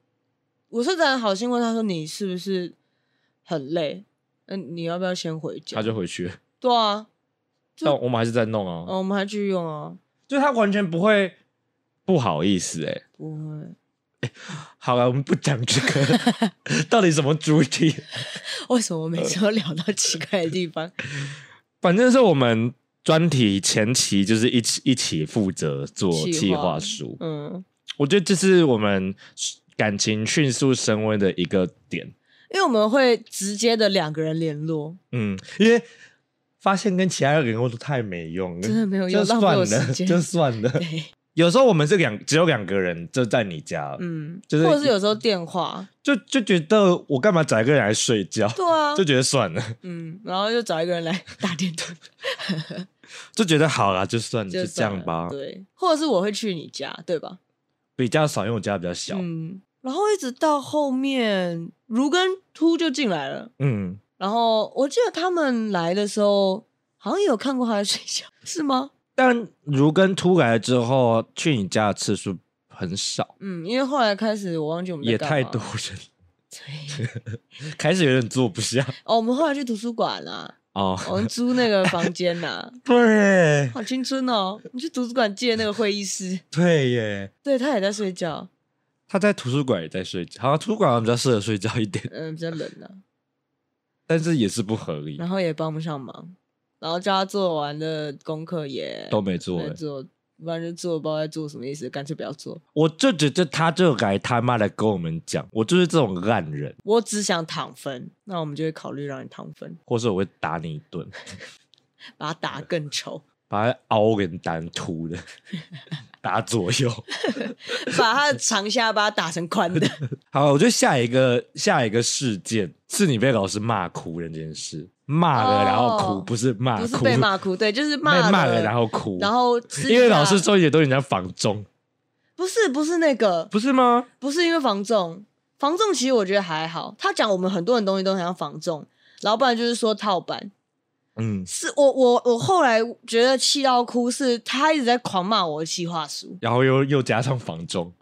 我是在好心问他说，你是不是很累？嗯，你要不要先回家？他就回去。对啊，但我们还是在弄啊。哦，我们还继续用啊。就他完全不会不好意思哎，不会。哎，好了，我们不讲这个，到底什么主题？为什么每次都聊到奇怪的地方？反正是我们。专题前期就是一起一起负责做企划书，嗯，我觉得这是我们感情迅速升温的一个点，因为我们会直接的两个人联络，嗯，因为发现跟其他人联络都太没用，真的没有用，就算了，就算了。有时候我们是两，只有两个人就在你家，嗯，就是或者是有时候电话，就就觉得我干嘛找一个人来睡觉？对啊，就觉得算了，嗯，然后就找一个人来打电动，就觉得好了，就算就这样吧。对，或者是我会去你家，对吧？比较少，因为我家比较小。嗯，然后一直到后面，如跟秃就进来了，嗯，然后我记得他们来的时候。好像也有看过他在睡觉，是吗？但如跟秃来了之后，去你家的次数很少。嗯，因为后来开始我忘记我们也太多人，对，开始有点坐不下。哦，我们后来去图书馆了。哦，我们租那个房间呐。对，好青春哦！你去图书馆借那个会议室。对耶。对，他也在睡觉。他在图书馆也在睡觉，好像图书馆比较适合睡觉一点。嗯，比较冷啊。但是也是不合理。然后也帮不上忙，然后叫他做完的功课也都没做，没做。不然就做，不知道在做什么意思，干脆不要做。我就觉得他就该他妈的跟我们讲，我就是这种烂人。我只想躺分，那我们就会考虑让你躺分，或是我会打你一顿，把他打更丑，把他凹给单凸的，打左右，把他的长下巴打成宽的。好，我觉得下一个下一个事件是你被老师骂哭的这件事。骂了然后哭，哦、不是骂哭，不是被骂哭，对，就是骂骂了然后哭，然后因为老师说也都人家房仲，不是不是那个，不是吗？不是因为防重，防重其实我觉得还好，他讲我们很多人东西都很像房仲，然后不然就是说套版，嗯，是我我我后来觉得气到哭，是他一直在狂骂我的企划书，然后又又加上房中，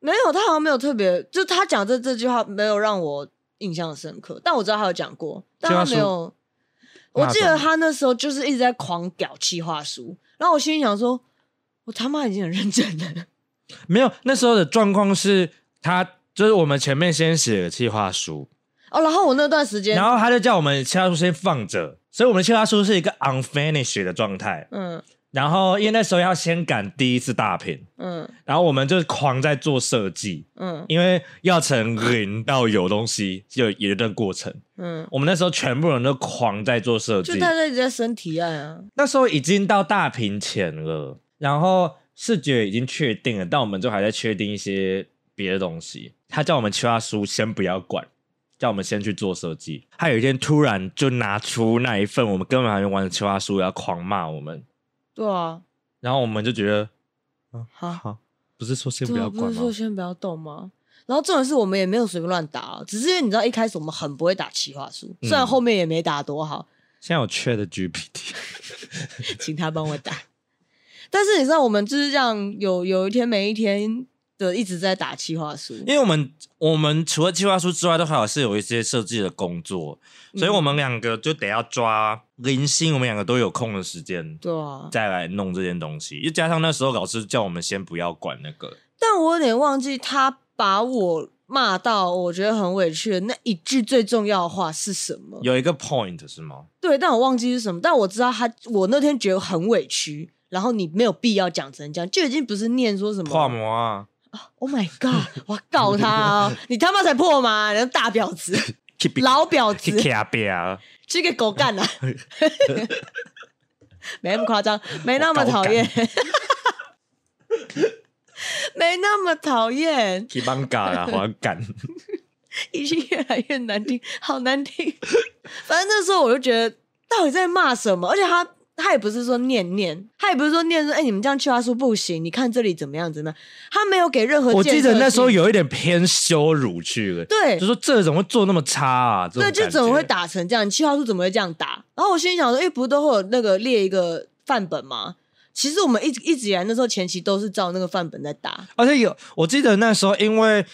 没有，他好像没有特别，就他讲这这句话没有让我印象深刻，但我知道他有讲过，但他没有。我记得他那时候就是一直在狂屌企划书，然后我心里想说，我他妈已经很认真了。没有，那时候的状况是他就是我们前面先写了企划书哦，然后我那段时间，然后他就叫我们企划书先放着，所以我们企划书是一个 unfinished 的状态。嗯。然后，因为那时候要先赶第一次大品，嗯，然后我们就是狂在做设计，嗯，因为要从零到有东西，就有一段过程，嗯，我们那时候全部人都狂在做设计，就大家一直在升提案啊。那时候已经到大屏前了，然后视觉已经确定了，但我们就还在确定一些别的东西。他叫我们企划书先不要管，叫我们先去做设计。他有一天突然就拿出那一份我们根本还没完的企划书，要狂骂我们。对啊，然后我们就觉得，啊，好，好，不是说先不要管吗？不是说先不要动吗？然后重点是我们也没有随便乱打，只是因为你知道一开始我们很不会打企划书，虽然后面也没打多好。现在有 ChatGPT，请他帮我打。但是你知道，我们就是这样，有有一天每一天。就一直在打企划书，因为我们我们除了计划书之外，都还有是有一些设计的工作，嗯、所以我们两个就得要抓零星，我们两个都有空的时间，对啊，再来弄这件东西。又加上那时候老师叫我们先不要管那个，但我有点忘记他把我骂到我觉得很委屈的那一句最重要的话是什么？有一个 point 是吗？对，但我忘记是什么。但我知道他，我那天觉得很委屈，然后你没有必要讲成这样，就已经不是念说什么画膜啊。Oh my god！我要告他哦！你他妈才破吗？你大婊子，老婊子，去给狗干了！没那么夸张，没那么讨厌，没那么讨厌。去帮干了，我要干！已经越来越难听，好难听。反正那时候我就觉得，到底在骂什么？而且他。他也不是说念念，他也不是说念说，哎、欸，你们这样企划书不行，你看这里怎么样怎么样？他没有给任何。我记得那时候有一点偏羞辱去了，对，就说这怎么会做那么差啊？对，就怎么会打成这样？你企划书怎么会这样打？然后我心里想说，哎、欸，不是都会有那个列一个范本吗？其实我们一直一直以来那时候前期都是照那个范本在打，而且有我记得那时候因为。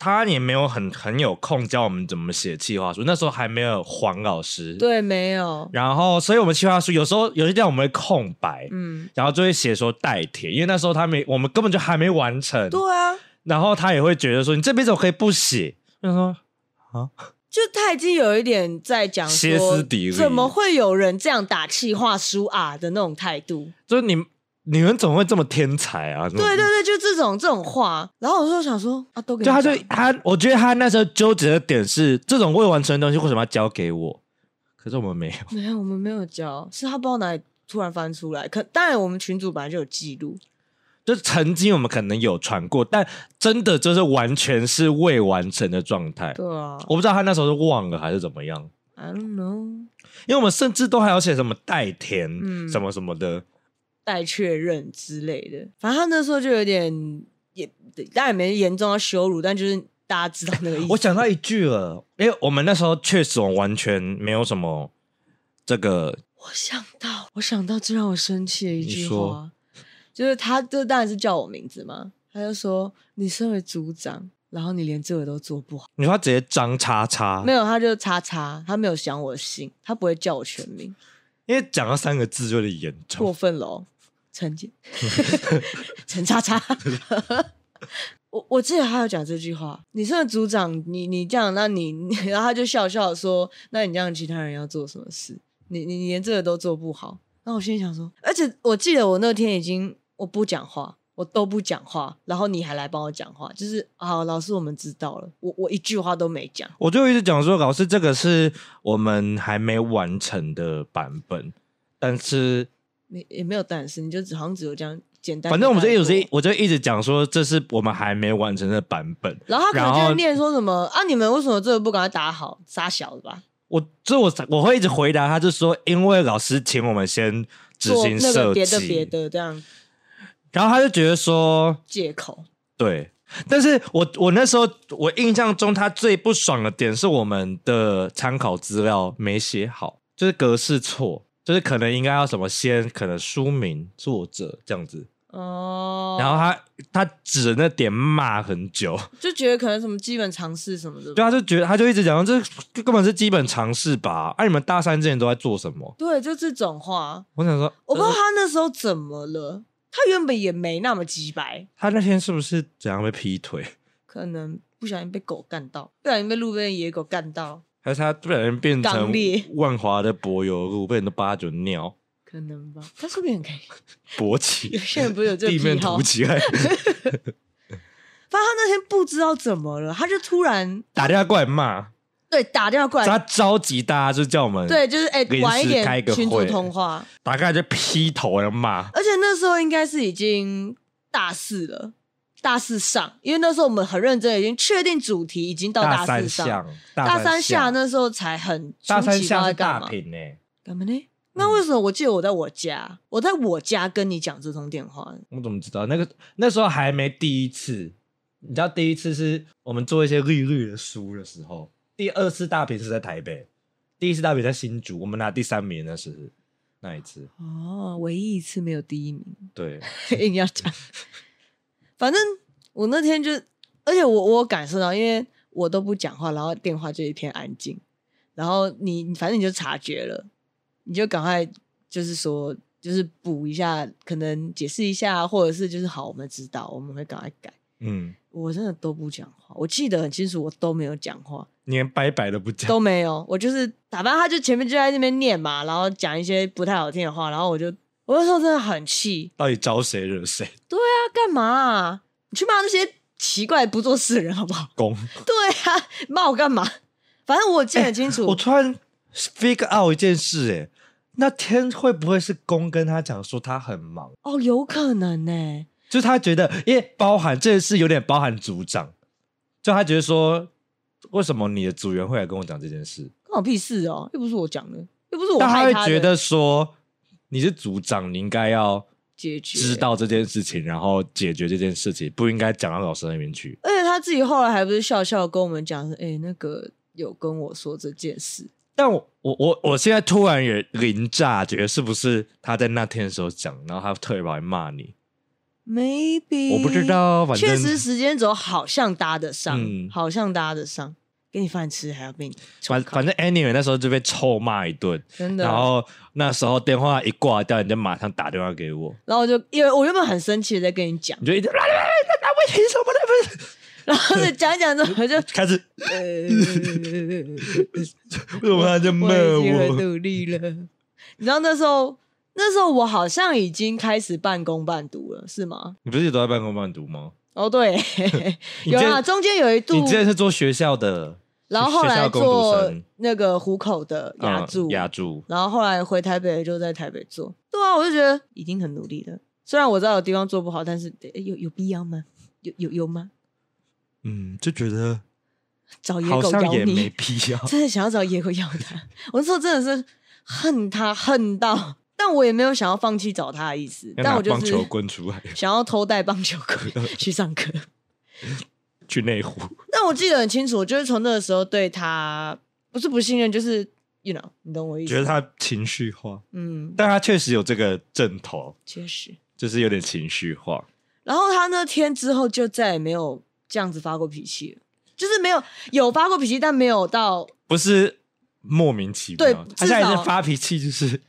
他也没有很很有空教我们怎么写企划书，那时候还没有黄老师，对，没有。然后，所以我们企划书有时候有些地方我们会空白，嗯，然后就会写说代填，因为那时候他没，我们根本就还没完成，对啊。然后他也会觉得说，你这辈子我可以不写，就说啊，就他已经有一点在讲歇斯底里，怎么会有人这样打企划书啊的那种态度，就是你。你们怎么会这么天才啊？对对对，就这种这种话。然后我就想说啊，都给就他就他，我觉得他那时候纠结的点是，这种未完成的东西为什么要交给我？可是我们没有，没有，我们没有交，是他不知道哪里突然翻出来。可当然，我们群主本来就有记录，就是曾经我们可能有传过，但真的就是完全是未完成的状态。对啊，我不知道他那时候是忘了还是怎么样。I don't know，因为我们甚至都还要写什么代填，嗯，什么什么的。待确认之类的，反正他那时候就有点也，当然也没严重到羞辱，但就是大家知道那个意思。我想到一句了，因为我们那时候确实我完全没有什么这个，我想到，我想到最让我生气的一句话，就是他，这当然是叫我名字嘛。他就说：“你身为组长，然后你连这个都做不好。”你说他直接张叉叉，没有，他就叉叉，他没有想我的姓，他不会叫我全名，因为讲到三个字就有点严重，过分了哦。陈姐，陈叉叉。我我记得他有讲这句话：“你身为组长，你你这样，那你，然后他就笑笑说：‘那你这样，其他人要做什么事？你你连这个都做不好。’那我心里想说，而且我记得我那天已经我不讲话。”我都不讲话，然后你还来帮我讲话，就是好，老师，我们知道了。我我一句话都没讲，我就一直讲说，老师，这个是我们还没完成的版本，但是没也没有但是，你就只好像只有这样简单。反正我们就一直我就一直讲说，这是我们还没完成的版本。然后他可能就会念说什么啊？你们为什么这个不赶快打好？杀小的吧？我这我我会一直回答他，就说因为老师请我们先执行设计，别的别的这样。然后他就觉得说借口，对，但是我我那时候我印象中他最不爽的点是我们的参考资料没写好，就是格式错，就是可能应该要什么先可能书名作者这样子。哦，然后他他指着那点骂很久，就觉得可能什么基本常识什么的，对，他就觉得他就一直讲这根本是基本常识吧，啊，你们大三之前都在做什么？对，就这种话，我想说，我不知道他那时候怎么了。他原本也没那么鸡白，他那天是不是怎样被劈腿？可能不小心被狗干到，不小心被路边野狗干到，还是他不小心变成万华的柏油路，被人都八九尿？可能吧，他是不是很开心勃起？有些人不是有这个地面凸起来？反正他那天不知道怎么了，他就突然打电话过来骂。对，打电话过来，他召集大家就叫我们，对，就是哎，晚一点开个群组通话，打开就劈头要骂。而且那时候应该是已经大四了，大四上，因为那时候我们很认真，已经确定主题，已经到大四上，大三下那时候才很大三下在干嘛？干嘛呢？那为什么我记得我在我家，我在我家跟你讲这通电话？我怎么知道？那个那时候还没第一次，你知道第一次是我们做一些绿绿的书的时候。第二次大评是在台北，第一次大评在新竹，我们拿第三名那是那一次哦，唯一一次没有第一名。对，硬要讲。反正我那天就，而且我我感受到，因为我都不讲话，然后电话就一片安静，然后你反正你就察觉了，你就赶快就是说，就是补一下，可能解释一下，或者是就是好，我们知道，我们会赶快改。嗯，我真的都不讲话，我记得很清楚，我都没有讲话。连拜拜都不讲，都没有。我就是打扮，他就前面就在那边念嘛，然后讲一些不太好听的话，然后我就我那时候真的很气。到底招谁惹谁？对啊，干嘛啊？你去骂那些奇怪不做事的人好不好？公。对啊，骂我干嘛？反正我记得很清楚。欸，我突然 figure out 一件事，哎，那天会不会是公跟他讲说他很忙？哦，有可能呢，欸。就是他觉得，因为包含这件事有点包含组长，就他觉得说。为什么你的组员会来跟我讲这件事？关我屁事哦！又不是我讲的，又不是我害他他会觉得说你是组长，你应该要解决知道这件事情，然后解决这件事情，不应该讲到老师那边去。而且他自己后来还不是笑笑跟我们讲说：“哎、欸，那个有跟我说这件事。”但我我我我现在突然也临炸，觉得是不是他在那天的时候讲，然后他特别跑来骂你？Maybe 我不知道，反正确实时间轴好像搭得上，嗯、好像搭得上。给你饭吃还要被你反反正 anyway 那时候就被臭骂一顿，真的。然后那时候电话一挂掉，你就马上打电话给我。然后我就因为我原本很生气的在跟你讲，你就一直来来来，那那问题什么的不是？然后就讲一讲之后就开始，为什么 他就骂我？努力了。你知道那时候那时候我好像已经开始半工半读了，是吗？你不是也都在半工半读吗？哦，对，有啊，中间有一度，你之前是做学校的，然后后来做那个湖口的牙助，牙助，然后后来回台北就在台北做。对啊，我就觉得已经很努力了。虽然我知道有地方做不好，但是有有必要吗？有有有吗？嗯，就觉得找野狗咬你也没必要，真的想要找野狗咬他。我那时候真的是恨他恨到。但我也没有想要放弃找他的意思，但我就是 想要偷带棒球棍 去上课，去内湖。但我记得很清楚，我就是从那个时候对他不是不信任，就是，you know，你懂我意思？觉得他情绪化，嗯，但他确实有这个阵头，确实就是有点情绪化。然后他那天之后就再也没有这样子发过脾气了，就是没有有发过脾气，但没有到不是莫名其妙。对，他现在发脾气就是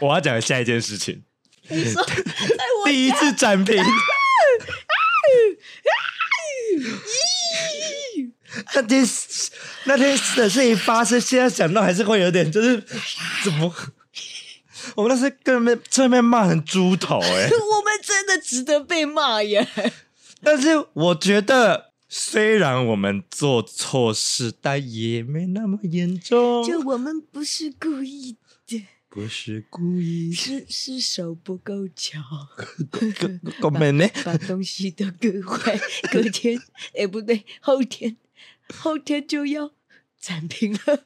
我要讲的下一件事情。你说 第一次展评。那天那天的事情发生，现在想到还是会有点，就是怎么？我们那是跟那边正面骂成猪头哎、欸！我们真的值得被骂耶！但是我觉得，虽然我们做错事，但也没那么严重。就我们不是故意的，不是故意，是是手不够巧，够没呢？把东西都割坏，隔天哎不对，后天。后天就要展平了，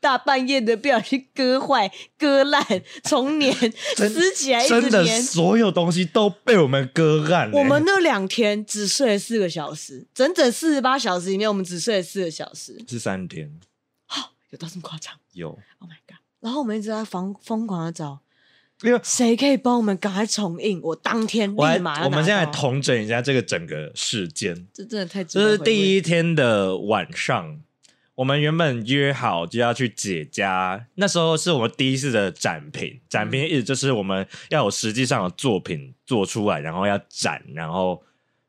大半夜的不小心割坏、割烂、重粘、撕起来一直粘，真的所有东西都被我们割烂。我们那两天只睡了四个小时，整整四十八小时里面，我们只睡了四个小时。是三天？哦，有到这么夸张？有。Oh my！然后我们一直在疯疯狂的找，因为谁可以帮我们赶快重印？我当天立马。我们现在统整一下这个整个事件，这真的太……这是第一天的晚上。我们原本约好就要去姐家，那时候是我们第一次的展评。展评意思就是我们要有实际上的作品做出来，然后要展，然后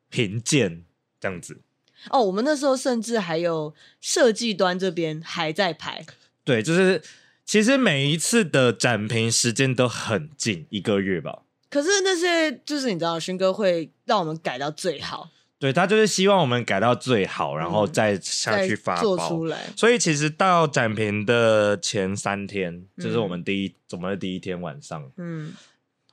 评鉴这样子。哦，我们那时候甚至还有设计端这边还在排。对，就是其实每一次的展评时间都很近，一个月吧。可是那些就是你知道，勋哥会让我们改到最好。对，他就是希望我们改到最好，然后再下去发包、嗯、出来。所以其实到展评的前三天，这、就是我们第一，我们的第一天晚上，嗯，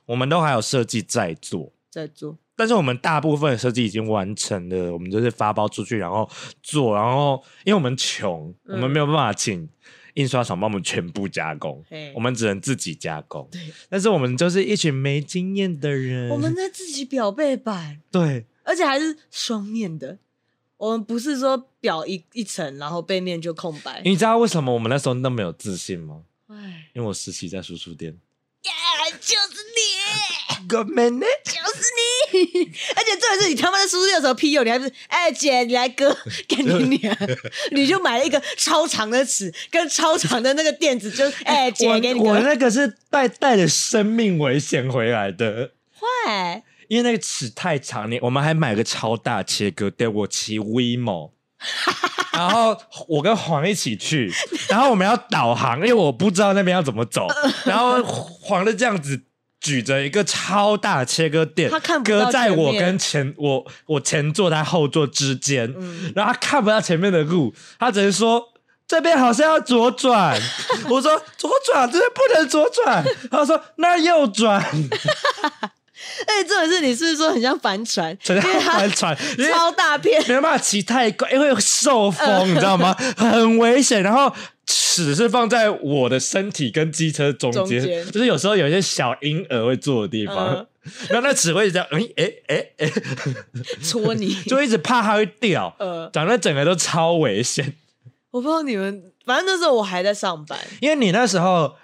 我们都还有设计在做，在做。但是我们大部分的设计已经完成了，我们就是发包出去，然后做，然后因为我们穷，嗯、我们没有办法请印刷厂帮我们全部加工，我们只能自己加工。对，但是我们就是一群没经验的人，我们在自己表背板，对。而且还是双面的，我们不是说表一一层，然后背面就空白。你知道为什么我们那时候那么有自信吗？唉，因为我实习在书书店。耶，就是你，Good man，就是你。而且重点是你他妈在书书店的时候批友，你还不是？哎、欸，姐，你来割，给你娘，你就买了一个超长的尺跟超长的那个垫子，就 哎、欸，姐给你割。我那个是带带着生命危险回来的。坏。因为那个尺太长，你我们还买个超大切割对，我骑 WeMo，然后我跟黄一起去，然后我们要导航，因为我不知道那边要怎么走，然后黄的这样子举着一个超大的切割垫，他看隔在我跟前我我前座他后座之间，嗯、然后他看不到前面的路，他只是说这边好像要左转，我说左转，这边不能左转，他说那右转。哎、欸，这种事你是不是说很像帆船？很像帆船，超大片，没办法骑太快，因为会受风，呃、你知道吗？很危险。然后尺是放在我的身体跟机车中间，就是有时候有一些小婴儿会坐的地方，呃、然 后那尺会这样，哎哎哎哎，戳你，就一直怕它会掉。呃，长得整个都超危险。我不知道你们，反正那时候我还在上班，因为你那时候。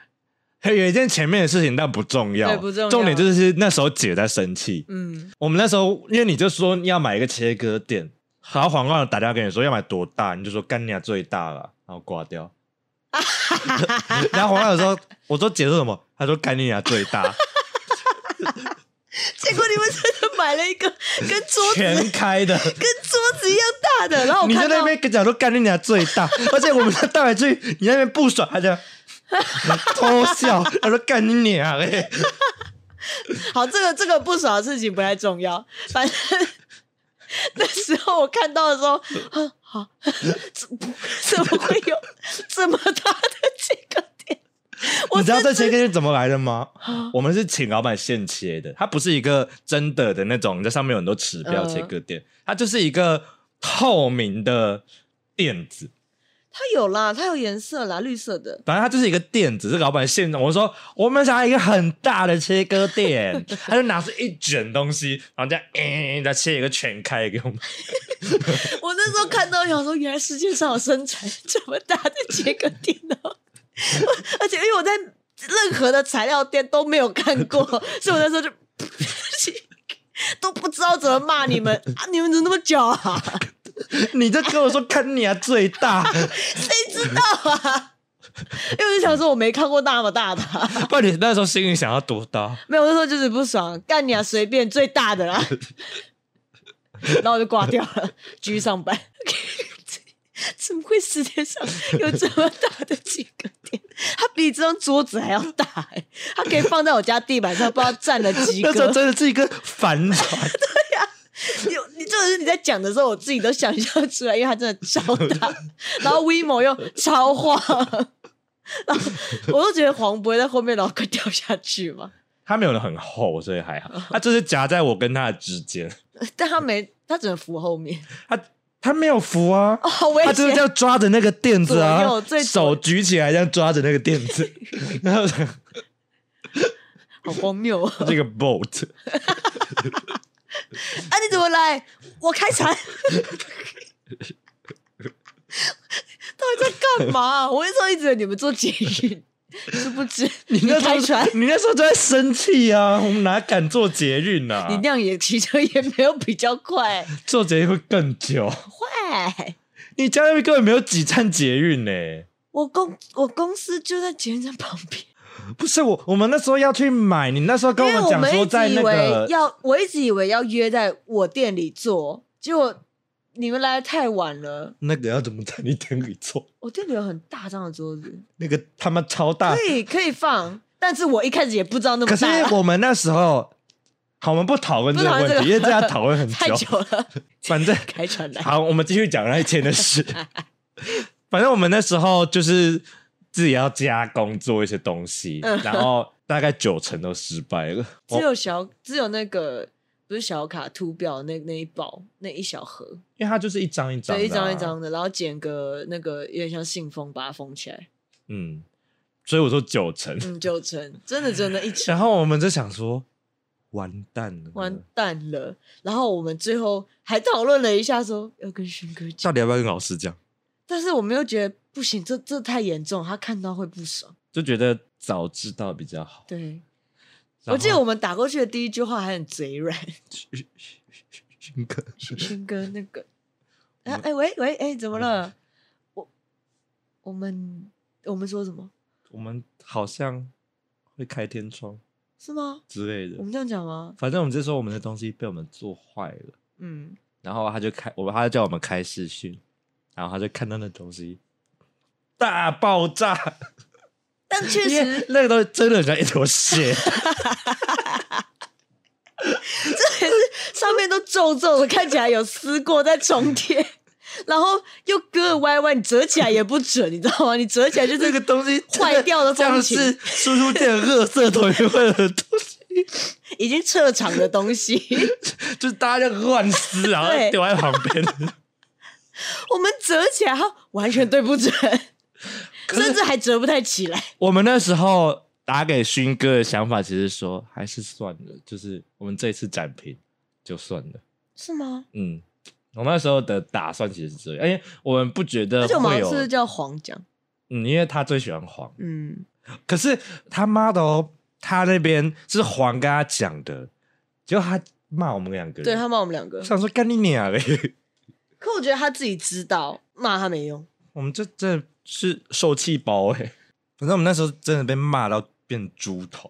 还有一件前面的事情，但不重要。不重要。重点就是那时候姐在生气。嗯，我们那时候，因为你就说你要买一个切割垫，然后黄冠打电话跟你说要买多大，你就说干你娘最大了，然后挂掉。然后黄光说：“我说姐说什么？”他说：“干你娘最大。”结果你们真的买了一个 跟桌子全开的，跟桌子一样大的。然后我你在那边跟讲说干你娘最大，而且我们带回去，你那边不爽，他就。偷笑，他说干你娘嘞！好，这个这个不爽的事情不太重要。反正那时候我看到的时候，好，怎怎么会有这么大的切割点？你知道这切割是怎么来的吗？我们是请老板现切的，它不是一个真的的那种，在上面有很多指标切割点，它就是一个透明的垫子。它有啦，它有颜色啦，绿色的。反正它就是一个垫子，是老板现我说我们想要一个很大的切割垫，他就拿出一卷东西，然后这样，嗯，再切一个全开给我们。我那时候看到，想说原来世界上有生产这么大的切割垫哦。而且因为我在任何的材料店都没有看过，所以我那时候就都不知道怎么骂你们啊！你们怎么那么狡啊？你在跟我说看你啊最大，谁知道啊？因为我就想说我没看过那么大的、啊，不然你那时候心里想要多大？没有，那时候就是不爽，干你啊随便最大的啦，然后我就挂掉了，继续上班。怎么会世界上有这么大的几个点？它比这张桌子还要大哎、欸！它可以放在我家地板上，不知道占了几个。那时候真的是一个帆船。对呀、啊，有你就是你在讲的时候，我自己都想象出来，因为它真的超大，然后 WeMo 又超晃，然后我都觉得黄不会在后面，然后快掉下去嘛。它没有的很厚，所以还好。它就是夹在我跟它的之间，但它没，它只能扶后面。它。他没有扶啊，哦、他就是这样抓着那个垫子啊，手举起来这样抓着那个垫子，然后好荒谬啊！这个 boat，啊，你怎么来？我开船，到底在干嘛？我那时候一直以为你们做捷运。殊不知你那时候，你那时候就在生气啊！我们哪敢做捷运啊？你那样也骑车也没有比较快，做捷运会更久。会，你家那边根本没有几站捷运呢。我公我公司就在捷运站旁边。不是我，我们那时候要去买，你那时候跟我们讲说在那个要，我一直以为要约在我店里做，结果。你们来的太晚了，那个要怎么在你店里做？我店里有很大张的桌子，那个他妈超大，可以可以放，但是我一开始也不知道那么大。可是我们那时候，好，我们不讨论这个问题，这个、因为这样讨论很久 太久了。反正 开船来，好，我们继续讲那一天的事。反正我们那时候就是自己要加工做一些东西，然后大概九成都失败了，只有小，只有那个。不是小卡图表那那一包那一小盒，因为它就是一张一张，对，一张一张的，然后剪个那个有点像信封，把它封起来。嗯，所以我说九成，嗯，九成，真的真的，一成。然后我们就想说，完蛋了，完蛋了。然后我们最后还讨论了一下，说要跟勋哥讲，到底要不要跟老师讲？但是我们又觉得不行，这这太严重，他看到会不爽，就觉得早知道比较好。对。我记得我们打过去的第一句话还很嘴软，勋 哥，勋哥那个，哎、啊欸、喂喂哎、欸、怎么了？我我们我们说什么？我们好像会开天窗，是吗？之类的。我们这样讲吗？反正我们就说我们的东西被我们做坏了，嗯，然后他就开，我他就叫我们开视讯，然后他就看到那东西大爆炸。但确实，那个东西真的很像一坨血，这也是上面都皱皱的，看起来有撕过再重贴，然后又割歪歪，你折起来也不准，你知道吗？你折起来就是那个东西坏掉的风景，是输出店的垃圾桶里面的东西，已经撤场的东西，就是大家就乱撕，然后丢在旁边。我们折起来，它，完全对不准。甚至还折不太起来。我们那时候打给勋哥的想法，其实说还是算了，就是我们这次展平就算了。是吗？嗯，我们那时候的打算其实是这样，因为我们不觉得会有。而且我们是叫黄讲，嗯，因为他最喜欢黄。嗯，可是他妈的哦，他那边是黄跟他讲的，结果他骂我们两个人，对他骂我们两个，想说干你娘嘞！可我觉得他自己知道骂他没用，我们这这。是受气包哎、欸，反正我们那时候真的被骂到变猪头，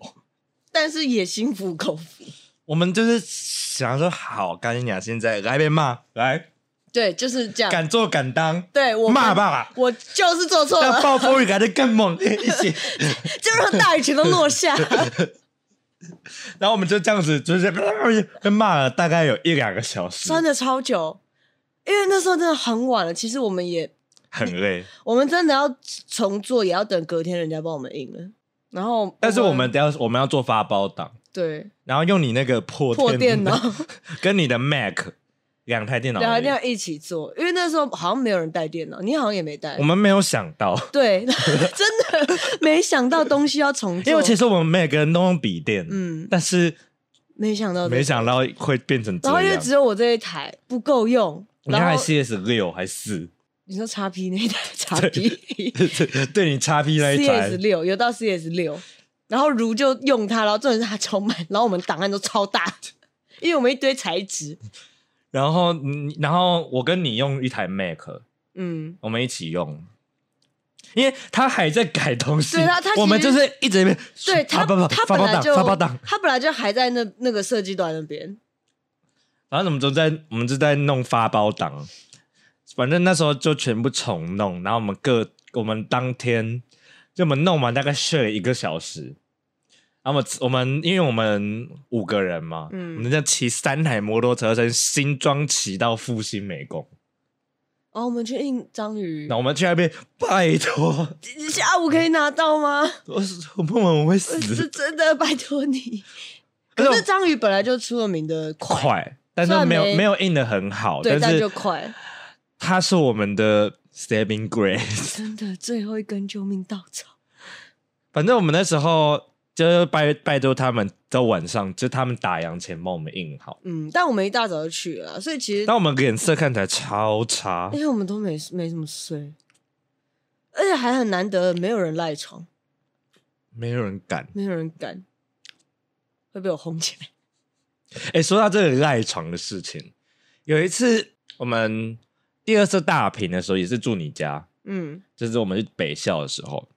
但是也心服口服。我们就是想说，好，干你娘，现在来被骂来，对，就是这样，敢做敢当，对我骂爸，我就是做错了，暴风雨来的更猛烈 一些，就让大雨全都落下。然后我们就这样子，就是被骂了大概有一两个小时，真的超久，因为那时候真的很晚了。其实我们也。很累，我们真的要重做，也要等隔天人家帮我们印了。然后，但是我们等下我们要做发包档，对，然后用你那个破破电脑 跟你的 Mac 两台电脑，两台电脑一起做，因为那时候好像没有人带电脑，你好像也没带，我们没有想到，对，真的没想到东西要重做，因为其实我们每个人都用笔电，嗯，但是没想到没想到会变成这样，然后因为只有我这一台不够用，你还 CS 六还是四？你说叉 P 那一台叉 P，对你叉 P 那一台 CS 六有到 CS 六，然后如就用它，然后重点是它超慢，然后我们档案都超大，因为我们一堆材质。然后，然后我跟你用一台 Mac，嗯，我们一起用，因为他还在改东西，对他，他我们就是一直在对他，不不，他本来就发包档，他本来就还在那那个设计端那边，反正我们都在，我们就在弄发包档。反正那时候就全部重弄，然后我们各我们当天就我们弄完大概睡了一个小时，然后我们因为我们五个人嘛，嗯，我们这样骑三台摩托车从新庄骑到复兴美工，哦，我们去印章鱼，那我们去那边拜托，下午可以拿到吗？我我不我会死，是真的拜托你。可是章鱼本来就出了名的快，快但是没有没，没有印的很好，对，但是就快。他是我们的 saving grace，真的最后一根救命稻草。反正我们那时候就拜拜托他们，在晚上就他们打烊前帮我们印好。嗯，但我们一大早就去了，所以其实但我们脸色看起来超差，因为我们都没没怎么睡，而且还很难得没有人赖床，没有人敢，没有人敢，会被我轰起来。哎、欸，说到这个赖床的事情，有一次我们。第二次大屏的时候也是住你家，嗯，就是我们去北校的时候，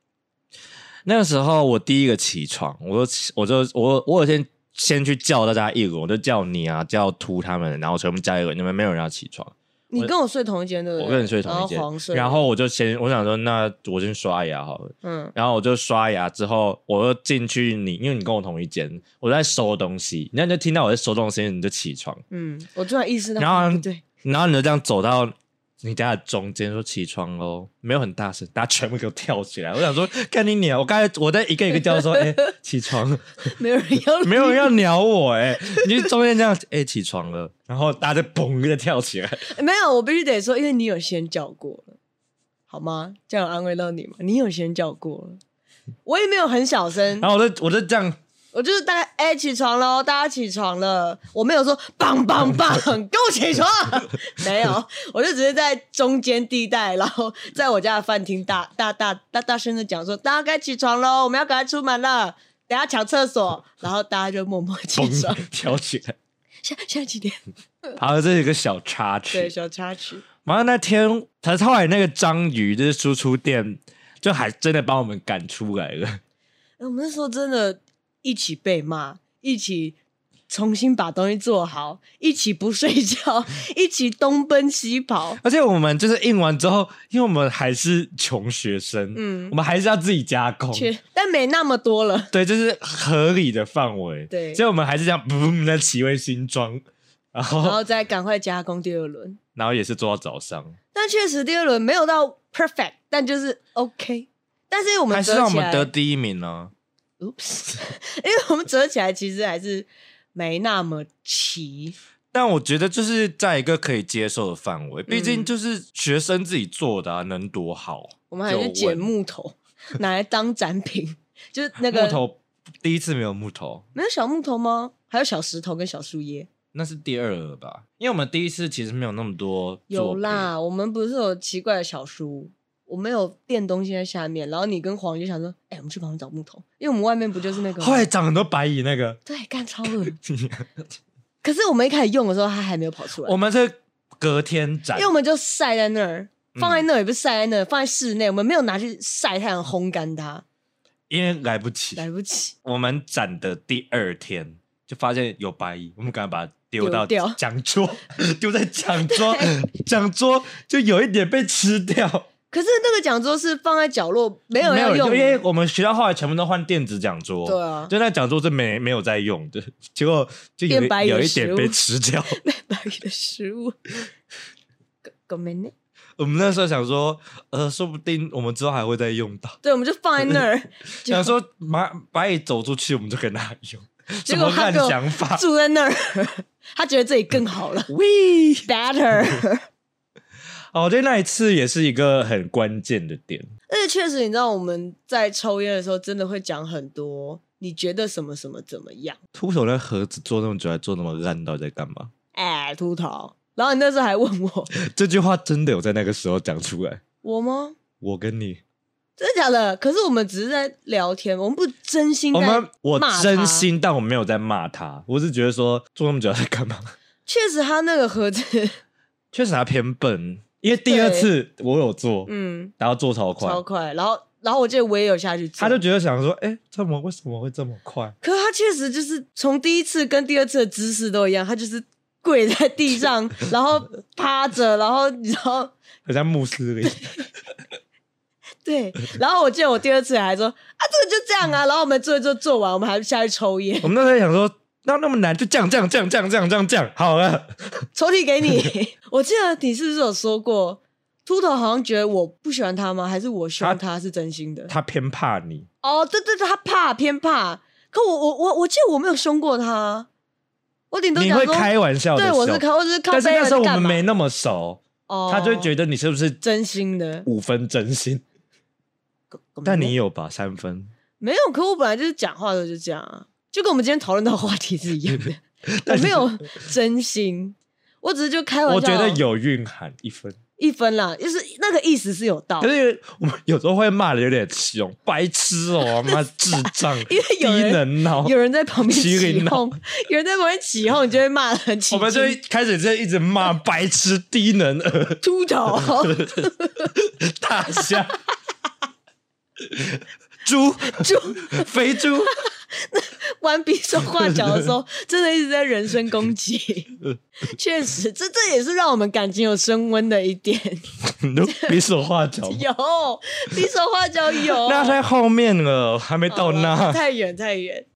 那个时候我第一个起床，我就我就我我有先先去叫大家一轮，我就叫你啊，叫秃他们，然后全部叫一轮，你们没有人要起床。你跟我睡同一间对不对？我跟你睡同一间，然后我就先我想说，那我先刷牙好了，嗯，然后我就刷牙之后，我又进去你，因为你跟我同一间，我在收东西，然后你就听到我在收东西，你就起床，嗯，我突然意识到，然后对，然后你就这样走到。你家的中间说起床喽，没有很大声，大家全部给我跳起来。我想说，看你鸟！我刚才我在一个一个叫说，哎、欸，起床，没有人要，没有人要鸟我、欸，哎，你就中间这样，哎、欸，起床了，然后大家就嘣的跳起来、欸。没有，我必须得说，因为你有先叫过了，好吗？这样安慰到你吗？你有先叫过了，我也没有很小声，然后我就我就这样。我就是大概哎、欸，起床喽，大家起床了。我没有说棒棒棒，给我起床，没有，我就只是在中间地带，然后在我家的饭厅大大大大大声的讲说，大家该起床喽，我们要赶快出门了，等下抢厕所，然后大家就默默起床，跳起来。现现在几点？好，这是一个小插曲，对，小插曲。完了那天，他后来那个章鱼就是输出店，就还真的把我们赶出来了。我们那时候真的。一起被骂，一起重新把东西做好，一起不睡觉，一起东奔西跑。而且我们就是印完之后，因为我们还是穷学生，嗯，我们还是要自己加工，但没那么多了。对，就是合理的范围。对，所以我们还是这样，嗯，再骑回新装，然后然后再赶快加工第二轮，然后也是做到早上。但确实第二轮没有到 perfect，但就是 OK。但是我们还是让我们得第一名呢。Oops，因为我们折起来其实还是没那么齐，但我觉得就是在一个可以接受的范围，毕竟就是学生自己做的啊，能多好？我们还是捡木头 拿来当展品，就是那个木头第一次没有木头，没有小木头吗？还有小石头跟小树叶，那是第二个吧？因为我们第一次其实没有那么多，有啦，我们不是有奇怪的小书。我没有垫东西在下面，然后你跟黄就想说：“哎、欸，我们去旁边找木头，因为我们外面不就是那个？”后来长很多白蚁，那个 对，干超恶。可是我们一开始用的时候，它还没有跑出来。我们是隔天展，因为我们就晒在那儿，放在那儿也不是晒在那儿，放在室内，我们没有拿去晒太阳烘干它，因为来不及，来不及。我们展的第二天就发现有白蚁，我们赶快把它丢到讲桌，丢在讲桌，讲桌就有一点被吃掉。可是那个讲桌是放在角落，没有要用，因为我们学校后来全部都换电子讲桌。对啊，就那讲桌是没没有在用的，结果就有有一点被吃掉。变白蚁的食物，狗我们那时候想说，呃，说不定我们之后还会再用到。对，我们就放在那儿，想说白白蚁走出去，我们就可以拿来用。什么烂想法？住在那儿，他觉得这里更好了。We better。哦，对，那一次也是一个很关键的点。而且确实，你知道我们在抽烟的时候，真的会讲很多。你觉得什么什么怎么样？秃头那盒子做那么久，还做那么烂，到底在干嘛？哎，秃头，然后你那时候还问我 这句话真的有在那个时候讲出来？我吗？我跟你真的假的？可是我们只是在聊天，我们不真心。我们我真心，但我没有在骂他。我是觉得说做那么久在干嘛？确实，他那个盒子 确实他偏笨，因为第二次我有做，嗯，然后做超快，超快。然后，然后我记得我也有下去做，他就觉得想说，哎，这么为什么会这么快？可是他确实就是从第一次跟第二次的姿势都一样，他就是跪在地上，然后趴着，然后你知道，很像穆斯林。对，然后我记得我第二次还说啊，这个就这样啊，然后我们做一做做完，我们还下去抽烟。我们那时候想说，那那么难，就这样这样这样这样这样这样这样好了。抽屉给你，我记得你是不是有说过，秃头好像觉得我不喜欢他吗？还是我凶他是真心的？他，他偏怕你。哦，对对对，他怕偏怕。可我我我我记得我没有凶过他，我顶多你会开玩笑的，对，我是开，我是开。但是那时候我们没那么熟，哦，他就会觉得你是不是真心的，五分真心。但你有吧？三分没有，可我本来就是讲话的，就这样啊，就跟我们今天讨论到话题是一样的。我没有真心，我只是就开玩笑。我觉得有蕴含一分，一分啦，就是那个意思是有道理。可是我们有时候会骂的有点凶，白痴哦，妈 智障，因为有低能脑，有人在旁边起哄，有人在旁边起哄，你就会骂的很起。我们就开始就一直骂 白痴、低能儿、秃头、大象。猪猪 肥猪，玩比手画脚的时候，真的一直在人身攻击。确实，这这也是让我们感情有升温的一点。比手画脚有，比手画脚有，那在后面了，还没到那，太远太远。